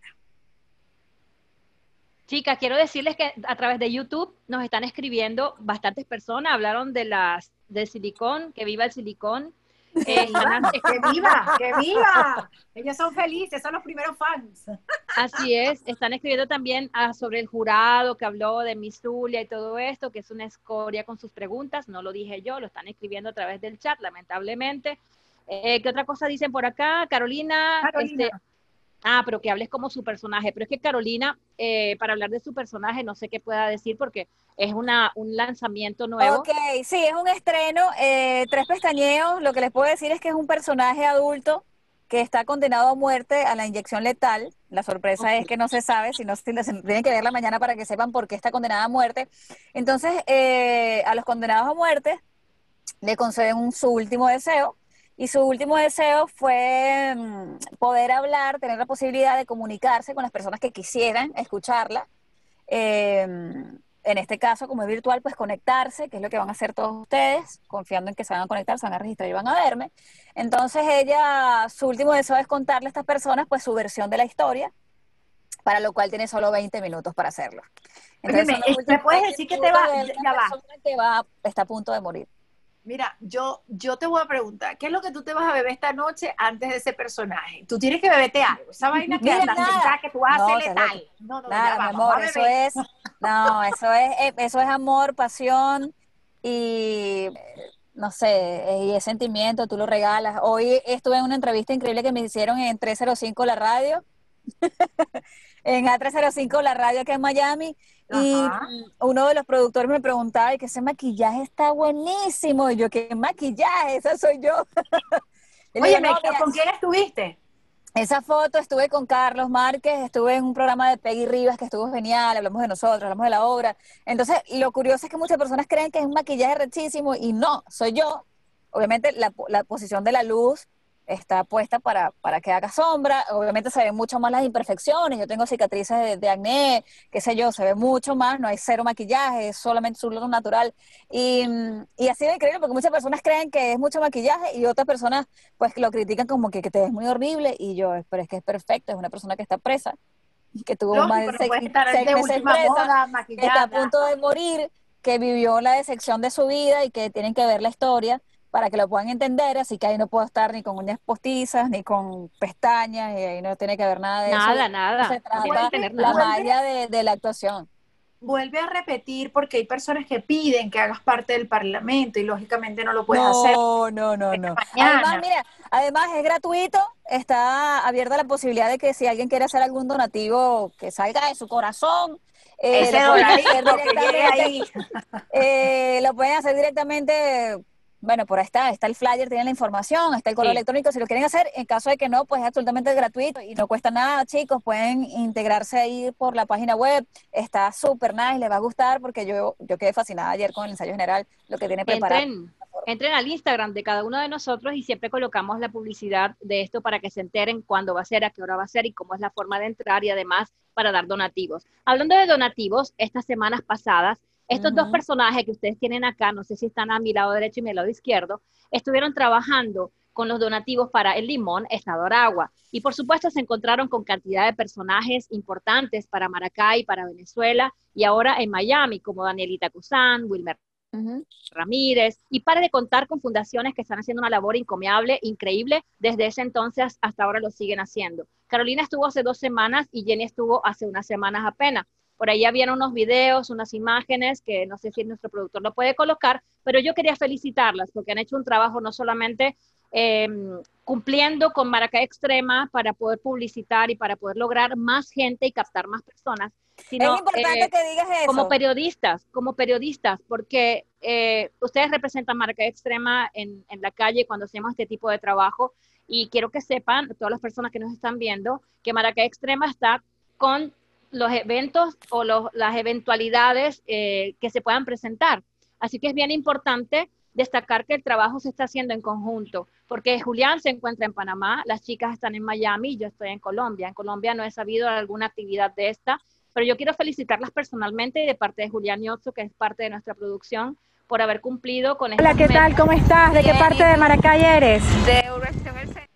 Speaker 3: Chicas, quiero decirles que a través de YouTube nos están escribiendo bastantes personas, hablaron de las del silicón, que viva el silicón. Eh, [LAUGHS]
Speaker 4: ¡Que viva! ¡Que viva! Ellos son felices, son los primeros fans.
Speaker 3: así es, están escribiendo también ah, sobre el jurado que habló de Miss Zulia y todo esto, que es una escoria con sus preguntas, no lo dije yo, lo están escribiendo a través del chat, lamentablemente. Eh, ¿Qué otra cosa dicen por acá? Carolina,
Speaker 4: Carolina.
Speaker 3: este, Ah, pero que hables como su personaje. Pero es que Carolina, eh, para hablar de su personaje, no sé qué pueda decir porque es una, un lanzamiento nuevo.
Speaker 5: Ok, sí, es un estreno. eh, tres pestañeos. Lo que les puedo decir es que es un personaje adulto que está condenado a muerte a la inyección letal. La sorpresa es que no se sabe, si no se tienen que ver la mañana para que sepan por qué está condenada a muerte. Entonces, eh, a los condenados a muerte le conceden un- su último deseo. Y su último deseo fue mm, poder hablar, tener la posibilidad de comunicarse con las personas que quisieran escucharla. Eh, en este caso, como es virtual, pues conectarse, que es lo que van a hacer todos ustedes, confiando en que se van a conectar, se van a registrar y van a verme. Entonces ella, su último deseo es contarle a estas personas pues su versión de la historia, para lo cual tiene solo 20 minutos para hacerlo.
Speaker 4: Óyeme,
Speaker 5: son los
Speaker 4: ¿me puedes
Speaker 5: 20
Speaker 4: decir que te va- ya
Speaker 5: que va, está a punto de morir.
Speaker 4: Mira, yo, yo te voy a preguntar, ¿qué es lo que tú te vas a beber esta noche antes de ese personaje? Tú tienes que beberte algo. Esa [LAUGHS] vaina que andas pensar que tú vas a
Speaker 5: No,
Speaker 4: ser
Speaker 5: estás
Speaker 4: letal. No, no,
Speaker 5: Nada,
Speaker 4: ya va,
Speaker 5: mi
Speaker 4: vamos a
Speaker 5: amor, eso es, no, eso es, eh, eso es amor, pasión y no sé, eh, y es sentimiento, tú lo regalas. Hoy estuve en una entrevista increíble que me hicieron en 305 la radio [LAUGHS] en A305, la radio aquí en Miami. Y uno de los productores me preguntaba, y que ese maquillaje está buenísimo. Y yo, ¿qué maquillaje? Esa soy yo. [LAUGHS]
Speaker 4: Oye,
Speaker 5: digo, "No,
Speaker 4: me-
Speaker 5: mira,
Speaker 4: ¿con quién estuviste?
Speaker 5: esa foto estuve con Carlos Márquez, estuve en un programa de Peggy Rivas que estuvo genial, hablamos de nosotros, hablamos de la obra. Entonces, lo curioso es que muchas personas creen que es un maquillaje rechísimo y no, soy yo. Obviamente, la, la posición de la luz está puesta para, para que haga sombra. Obviamente, se ven mucho más las imperfecciones. Yo tengo cicatrices de, de acné, qué sé yo, se ve mucho más, no hay cero maquillaje, es solamente su luz natural. Y, y ha sido increíble porque muchas personas creen que es mucho maquillaje y otras personas pues lo critican como que, que te ves muy horrible y yo, pero es que es perfecto, es una persona que está presa, que tuvo
Speaker 4: Lógico,
Speaker 5: más de
Speaker 4: no
Speaker 5: seis,
Speaker 4: de
Speaker 5: meses
Speaker 4: última
Speaker 5: presa,
Speaker 4: moda,
Speaker 5: que está a punto de morir, que vivió la decepción de su vida y que tienen que ver la historia para que lo puedan entender, así que ahí no puedo estar ni con uñas postizas, ni con pestañas, y ahí no tiene que ver nada de eso.
Speaker 3: Nada,
Speaker 5: No
Speaker 3: nada.
Speaker 5: se trata
Speaker 3: tener
Speaker 5: la
Speaker 3: nada.
Speaker 5: magia de, de la actuación.
Speaker 4: Vuelve a repetir porque hay personas que piden que hagas parte del parlamento y lógicamente no lo puedes hacer.
Speaker 5: No, no, no, no. Además, mira, además es gratuito, está abierta la posibilidad de que si alguien quiere hacer algún donativo que salga de su corazón, eh,
Speaker 4: Ese
Speaker 5: lo pueden hacer directamente, eh, lo pueden hacer directamente, bueno, por ahí está, está el flyer, tienen la información, está el correo
Speaker 3: Sí.
Speaker 5: electrónico, si lo quieren hacer, en caso de que no, pues es absolutamente gratuito y no cuesta nada, chicos, pueden integrarse ahí por la página web, está súper nice, les va a gustar porque yo, yo quedé fascinada ayer con el ensayo general, lo que tiene preparado.
Speaker 3: Entren, entren al Instagram de cada uno de nosotros y siempre colocamos la publicidad de esto para que se enteren cuándo va a ser, a qué hora va a ser y cómo es la forma de entrar y además para dar donativos. Hablando de donativos, estas semanas pasadas, estos dos personajes que ustedes tienen acá, no sé si están a mi lado derecho y mi lado izquierdo, estuvieron trabajando con los donativos para el Limón, Estado Aragua. Y por supuesto se encontraron con cantidad de personajes importantes para Maracay, para Venezuela y ahora en Miami, como Danielita Cusán, Wilmer. Ramírez, y para de contar con fundaciones que están haciendo una labor encomiable, increíble, desde ese entonces hasta ahora lo siguen haciendo. Carolina estuvo hace dos semanas y Jenny estuvo hace unas semanas apenas. Por ahí habían unos videos, unas imágenes que no sé si nuestro productor lo puede colocar, pero yo quería felicitarlas porque han hecho un trabajo no solamente eh, cumpliendo con Maracay Extrema para poder publicitar y para poder lograr más gente y captar más personas, sino
Speaker 5: es importante
Speaker 3: eh,
Speaker 5: que digas eso.
Speaker 3: como periodistas, como periodistas, porque eh, ustedes representan marca extrema en, en la calle cuando hacemos este tipo de trabajo y quiero que sepan, todas las personas que nos están viendo, que Maracay Extrema está con los eventos o los, las eventualidades eh, que se puedan presentar. Así que es bien importante destacar que el trabajo se está haciendo en conjunto, porque Julián se encuentra en Panamá, las chicas están en Miami, yo estoy en Colombia. En Colombia no he sabido alguna actividad de esta, pero yo quiero felicitarlas personalmente y de parte de Julián Yotzo, que es parte de nuestra producción, por haber cumplido con
Speaker 7: Hola,
Speaker 3: estas
Speaker 7: ¿qué tal? ¿Cómo estás? ¿De qué parte
Speaker 8: ¿y
Speaker 7: de? Maracay eres?
Speaker 8: de El Centro.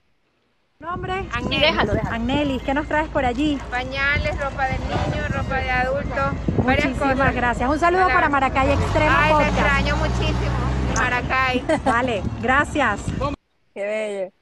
Speaker 7: Nombre.
Speaker 3: Sí,
Speaker 8: Agnelis.
Speaker 3: déjalo, déjalo.
Speaker 7: Agnelis, ¿qué nos traes por allí?
Speaker 8: Pañales, ropa de niño, ropa de adulto, varias
Speaker 7: Muchísimas
Speaker 8: cosas.
Speaker 7: gracias. Un saludo
Speaker 8: Hola.
Speaker 7: para Maracay Extrema
Speaker 8: Ay, te
Speaker 7: Podcast.
Speaker 8: extraño muchísimo, Maracay.
Speaker 7: Vale, gracias.
Speaker 5: Qué bello.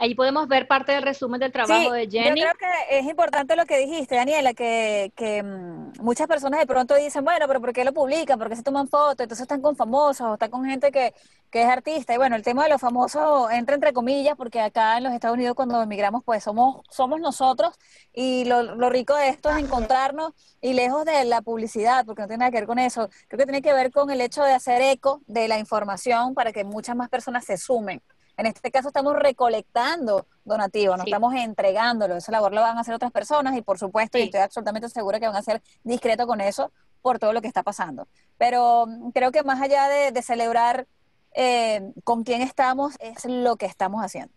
Speaker 3: Ahí podemos ver parte del resumen del trabajo de Jenny.
Speaker 5: Yo creo que es importante lo que dijiste, Daniela, que, que mm, muchas personas de pronto dicen, bueno, pero ¿por qué lo publican? ¿Por qué se toman fotos? Entonces están con famosos o están con gente que, que es artista. Y bueno, el tema de los famosos entra entre comillas porque acá en los Estados Unidos cuando emigramos pues somos, somos nosotros y lo, lo rico de esto es encontrarnos y lejos de la publicidad, porque no tiene nada que ver con eso, creo que tiene que ver con el hecho de hacer eco de la información para que muchas más personas se sumen. En este caso estamos recolectando donativos, no
Speaker 3: Sí.
Speaker 5: estamos entregándolo. Esa labor lo van a hacer otras personas y por supuesto, y
Speaker 3: Sí.
Speaker 5: estoy absolutamente segura que van a ser discretos con eso por todo lo que está pasando. Pero mm, creo que más allá de, de celebrar eh, con quién estamos, es lo que estamos haciendo.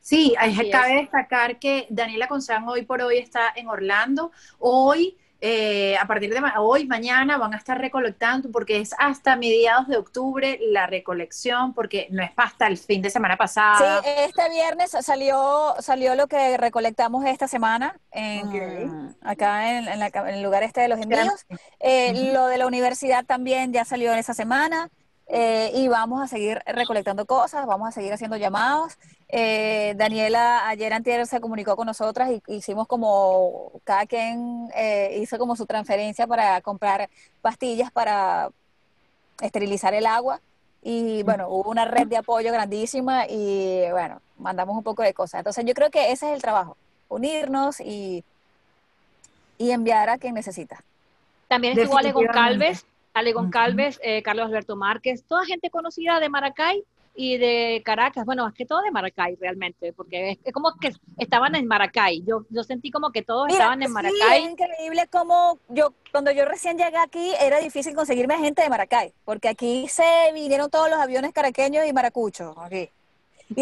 Speaker 4: Sí, cabe destacar que Daniela Conzán hoy por hoy está en Orlando. Hoy, eh, a partir de ma- hoy, mañana van a estar recolectando porque es hasta mediados de octubre la recolección, porque no es hasta el fin de semana pasada.
Speaker 5: Sí, este viernes salió, salió lo que recolectamos esta semana en, acá en, en la- en el lugar este de los envíos. Eh, Lo de la universidad también ya salió en esa semana. Eh, y vamos a seguir recolectando cosas, vamos a seguir haciendo llamados. Eh, Daniela ayer antier se comunicó con nosotras y hicimos como, cada quien eh, hizo como su transferencia para comprar pastillas para esterilizar el agua. Y bueno, hubo una red de apoyo grandísima y bueno, mandamos un poco de cosas. Entonces yo creo que ese es el trabajo. unirnos y, y enviar a quien necesita.
Speaker 3: También estuvo Ale. Goncalves, Ale
Speaker 4: Ujú.
Speaker 3: Goncalves, eh, Carlos Alberto Márquez, toda gente conocida de Maracay y de Caracas, bueno, es que todo de Maracay realmente, porque es, es como que estaban en Maracay, yo, yo sentí como que todos
Speaker 5: Mira,
Speaker 3: estaban en
Speaker 5: sí,
Speaker 3: Maracay,
Speaker 5: es increíble como yo, cuando yo recién llegué aquí, era difícil conseguirme gente de Maracay, porque aquí se vinieron todos los aviones caraqueños y maracuchos, aquí.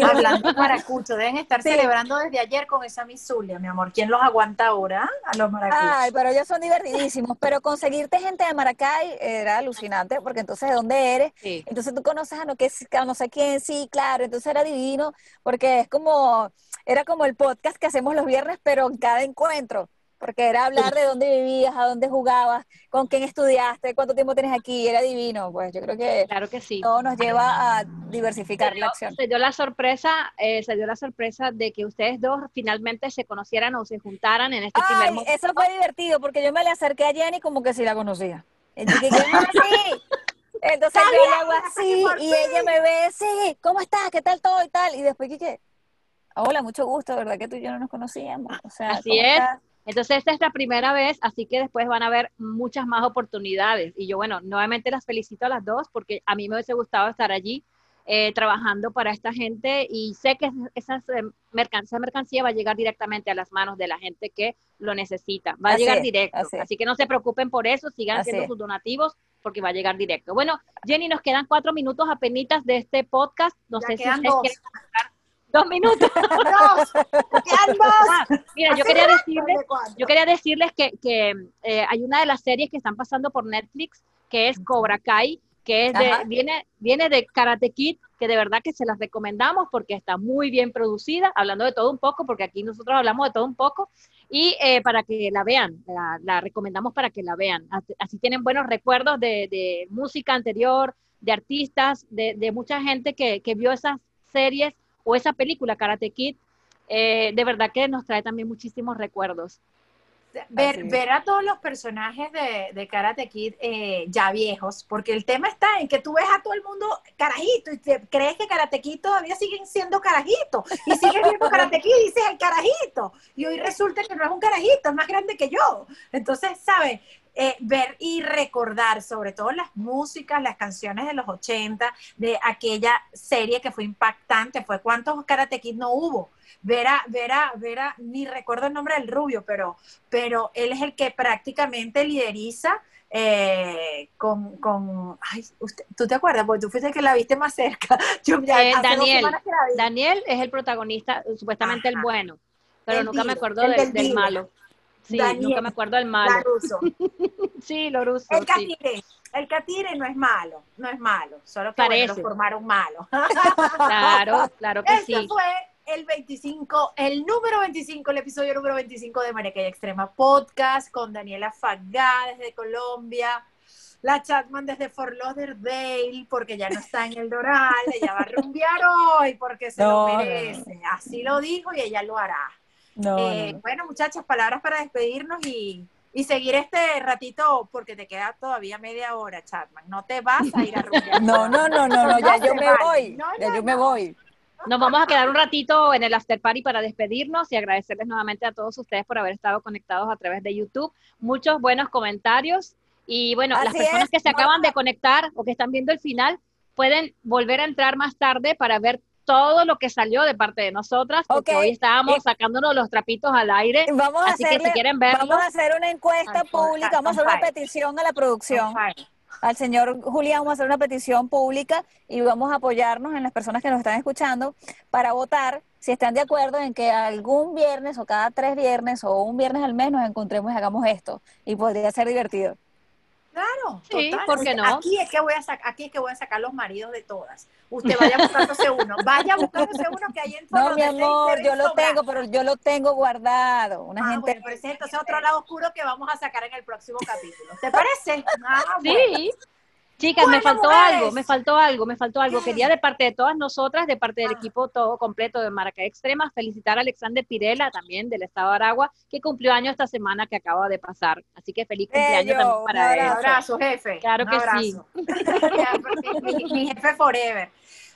Speaker 4: Hablando de [LAUGHS] maracucho, deben estar
Speaker 5: Sí.
Speaker 4: celebrando desde ayer con esa misulia, mi amor. ¿Quién los aguanta ahora? A los maracuchos.
Speaker 5: Ay, pero ellos son divertidísimos. Pero conseguirte gente de Maracay era alucinante, porque entonces, ¿de dónde eres?
Speaker 3: Sí.
Speaker 5: Entonces tú conoces a no, que, a no sé quién, sí, claro. Entonces era divino, porque es como, era como el podcast que hacemos los viernes, pero en cada encuentro. Porque era hablar de dónde vivías, a dónde jugabas, con quién estudiaste, cuánto tiempo tienes aquí. Era divino. Pues yo creo que
Speaker 3: claro que sí.
Speaker 5: todo nos lleva a diversificar la
Speaker 3: dio,
Speaker 5: acción.
Speaker 3: se dio la sorpresa, eh, se dio la sorpresa de que ustedes dos finalmente se conocieran o se juntaran en este primer
Speaker 5: Ay,
Speaker 3: momento.
Speaker 5: eso fue divertido porque yo me le acerqué a Jenny como que sí la conocía. "Ah, sí". Entonces yo le hago así y ella me ve, sí, ¿cómo estás? ¿Qué tal todo y tal? Y después que, hola, mucho gusto, ¿verdad que tú y yo no nos conocíamos? O sea,
Speaker 3: Así
Speaker 5: ¿cómo
Speaker 3: es.
Speaker 5: estás?
Speaker 3: Entonces, esta es la primera vez, así que después van a haber muchas más oportunidades. Y yo, bueno, nuevamente las felicito a las dos porque a mí me hubiese gustado estar allí eh, trabajando para esta gente y sé que esa, mercan esa mercancía va a llegar directamente a las manos de la gente que lo necesita. Va a
Speaker 5: Así
Speaker 3: llegar
Speaker 5: es,
Speaker 3: directo.
Speaker 5: así
Speaker 3: que no se preocupen por eso, sigan
Speaker 5: Así
Speaker 3: haciendo
Speaker 5: es.
Speaker 3: sus donativos porque va a llegar directo. Bueno, Jenny, nos quedan cuatro minutos apenas de este podcast. No
Speaker 4: Ya
Speaker 3: sé si
Speaker 4: quedan
Speaker 3: ustedes
Speaker 4: dos.
Speaker 3: quieren comentar. Dos minutos. [LAUGHS] Ah, mira, yo quería decirles yo quería decirles que, que, eh, hay una de las series que están pasando por Netflix que es Cobra Kai, que es de, viene, viene de Karate Kid, que de verdad que se las recomendamos porque está muy bien producida, hablando de todo un poco, porque aquí nosotros hablamos de todo un poco, y eh, para que la vean, la, la recomendamos para que la vean. Así, así tienen buenos recuerdos de, de música anterior, de artistas, de, de mucha gente que, que vio esas series o esa película Karate Kid. eh, de verdad que nos trae también muchísimos recuerdos.
Speaker 4: Ver, a todos los personajes de, de Karate Kid eh, ya viejos, porque el tema está en que tú ves a todo el mundo carajito y te crees que Karate Kid todavía siguen siendo carajitos y sigues viendo Karate Kid y dices el carajito y hoy resulta que no es un carajito, es más grande que yo. Entonces, ¿sabes? Eh, ver y recordar sobre todo las músicas, las canciones de los 80, de aquella serie que fue impactante, fue cuántos Karate Kid no hubo. Ver a, ver a, ver a, ni recuerdo el nombre del rubio, pero pero él es el que prácticamente lideriza eh, con, con ay, usted- ¿tú te acuerdas? Porque tú fuiste el que la viste más cerca. [LAUGHS] Yo ya
Speaker 3: Eh, Daniel. Daniel es el protagonista, supuestamente el bueno, pero
Speaker 4: El
Speaker 3: nunca me acuerdo
Speaker 4: el
Speaker 3: de-
Speaker 4: del
Speaker 3: malo. Sí,
Speaker 4: Daniel.
Speaker 3: nunca me acuerdo del malo.
Speaker 4: Laruso. [LAUGHS]
Speaker 3: Sí, lo ruso.
Speaker 4: El
Speaker 3: sí.
Speaker 4: catire, el catire no es malo, no es malo, solo que bueno,
Speaker 3: Parece.
Speaker 4: lo formaron malo. [LAUGHS]
Speaker 3: Claro, claro que
Speaker 4: Este
Speaker 3: sí.
Speaker 4: fue el 25, el número 25, el episodio número 25 de Maracay Extrema Podcast con Daniela Fagá desde Colombia, la Chatman desde Fort Lauderdale, porque ya no está en el Doral, ella va a rumbear hoy porque se
Speaker 5: No,
Speaker 4: lo merece. Así lo dijo y ella lo hará.
Speaker 5: No,
Speaker 4: Eh,
Speaker 5: no, no.
Speaker 4: Bueno, muchachas, palabras para despedirnos y, y seguir este ratito porque te queda todavía media hora, Chatman. No te vas a ir a rumbear. [LAUGHS]
Speaker 5: No, no, no, no, no, ya
Speaker 4: No
Speaker 5: yo me voy,
Speaker 4: No,
Speaker 5: ya
Speaker 4: no,
Speaker 5: yo me
Speaker 4: no.
Speaker 5: voy.
Speaker 3: Nos vamos a quedar un ratito en el after party para despedirnos y agradecerles nuevamente a todos ustedes por haber estado conectados a través de YouTube. Muchos buenos comentarios y bueno, las personas
Speaker 5: es.
Speaker 3: que se acaban de conectar o que están viendo el final pueden volver a entrar más tarde para ver todo lo que salió de parte de nosotras, porque hoy estábamos
Speaker 5: Eh,
Speaker 3: sacándonos los trapitos al aire.
Speaker 5: Vamos a
Speaker 3: Así que si
Speaker 5: hacerle,
Speaker 3: quieren verlo,
Speaker 5: vamos a hacer una encuesta pública, vamos a hacer una petición a la producción. Al señor Julián, vamos a hacer una petición pública y vamos a apoyarnos en las personas que nos están escuchando para votar si están de acuerdo en que algún viernes o cada tres viernes o un viernes al mes nos encontremos y hagamos esto. Y podría ser divertido.
Speaker 4: Claro,
Speaker 3: Sí,
Speaker 4: total.
Speaker 3: ¿por qué no?
Speaker 4: Aquí es que voy a sacar, aquí es que voy a sacar los maridos de todas. Usted vaya buscándose uno, vaya buscándose uno que hay en
Speaker 5: No, mi amor, yo lo
Speaker 4: sobrar.
Speaker 5: tengo, pero yo lo tengo guardado. Una
Speaker 4: Ah,
Speaker 5: gente
Speaker 4: bueno, pero ese es entonces otro lado oscuro que vamos a sacar en el próximo capítulo. ¿Te parece? [LAUGHS] Ah, bueno.
Speaker 3: Sí. Chicas, me faltó
Speaker 4: mujeres.
Speaker 3: algo, me faltó algo, me faltó algo. Quería de parte de todas nosotras, de parte del
Speaker 4: Ah.
Speaker 3: equipo todo completo de Maracay Extrema, felicitar a Alexander Pirela, también del estado de Aragua, que cumplió año esta semana que acaba de pasar. Así que feliz cumpleaños también para él.
Speaker 4: Un abrazo, jefe.
Speaker 3: Claro
Speaker 4: Un
Speaker 3: que
Speaker 4: abrazo. [LAUGHS] mi, mi jefe forever.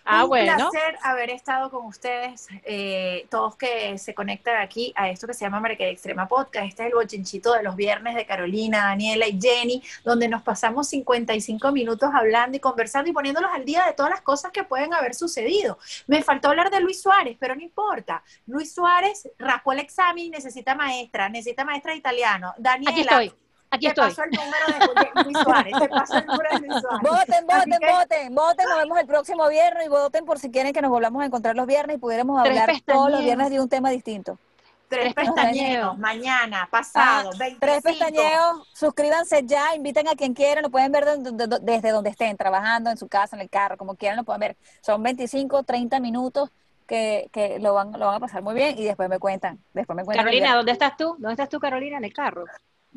Speaker 3: Ah,
Speaker 4: un
Speaker 3: bueno.
Speaker 4: placer haber estado con ustedes, eh, todos que se conectan aquí a esto que se llama Marca Extrema Podcast. Este es el bochinchito de los viernes de Carolina, Daniela y Jenny, donde nos pasamos 55 minutos hablando y conversando y poniéndolos al día de todas las cosas que pueden haber sucedido. Me faltó hablar de Luis Suárez, pero no importa. Luis Suárez raspó el examen y necesita maestra, necesita maestra de italiano. Daniela,
Speaker 3: Aquí estoy, aquí
Speaker 4: te
Speaker 3: estoy.
Speaker 4: paso el número de, de Luis Suárez, te paso el número de Luis Suárez.
Speaker 5: Voten, voten,
Speaker 4: que-
Speaker 5: voten, voten. Nos vemos el próximo viernes y voten por si quieren que nos volvamos a encontrar los viernes y pudiéramos
Speaker 3: Tres
Speaker 5: hablar todos los viernes de un tema distinto.
Speaker 4: Tres
Speaker 3: Tres
Speaker 4: pestañeos, mañana, pasado,
Speaker 5: Ah,
Speaker 4: 25.
Speaker 5: Tres pestañeos, suscríbanse ya, inviten a quien quieran, lo pueden ver de- de- de- desde donde estén, trabajando, en su casa, en el carro, como quieran, lo pueden ver. Son 25, 30 minutos que, que lo, van, lo van a pasar muy bien y después me cuentan. Después me cuentan
Speaker 3: Carolina. ¿dónde estás tú? ¿Dónde estás tú, Carolina? En el carro.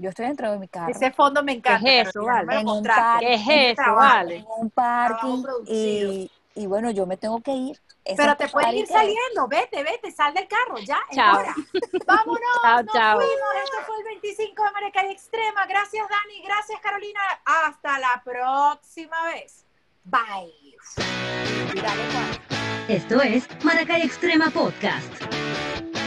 Speaker 5: Yo estoy dentro de mi carro.
Speaker 4: Ese fondo me encanta.
Speaker 3: ¿Qué es eso,
Speaker 5: vale? En un parque.
Speaker 3: ¿Qué es eso, vale?
Speaker 5: en un parking y, y bueno, yo me tengo que ir.
Speaker 4: Pero te puedes ir
Speaker 5: que-
Speaker 4: saliendo, vete, vete, sal del carro, ya,
Speaker 3: Chao.
Speaker 4: hora. [LAUGHS] Vámonos,
Speaker 3: Chao,
Speaker 4: nos
Speaker 3: chao.
Speaker 4: fuimos. Esto fue el 25 de Maracay Extrema. Gracias, Dani, gracias, Carolina. Hasta la próxima vez. Bye.
Speaker 5: Dale.
Speaker 1: Esto es Maracay Extrema Podcast.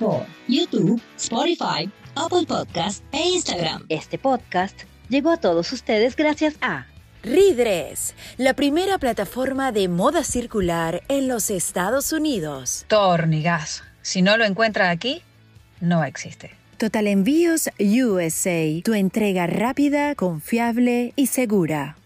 Speaker 1: Por YouTube, Spotify, Apple Podcast e Instagram.
Speaker 9: Este podcast llegó a todos ustedes gracias a
Speaker 2: Ridres, la primera plataforma de moda circular en los Estados Unidos.
Speaker 10: Tornigas. Si no lo encuentra aquí, no existe.
Speaker 2: Total Envíos USA, tu entrega rápida, confiable y segura.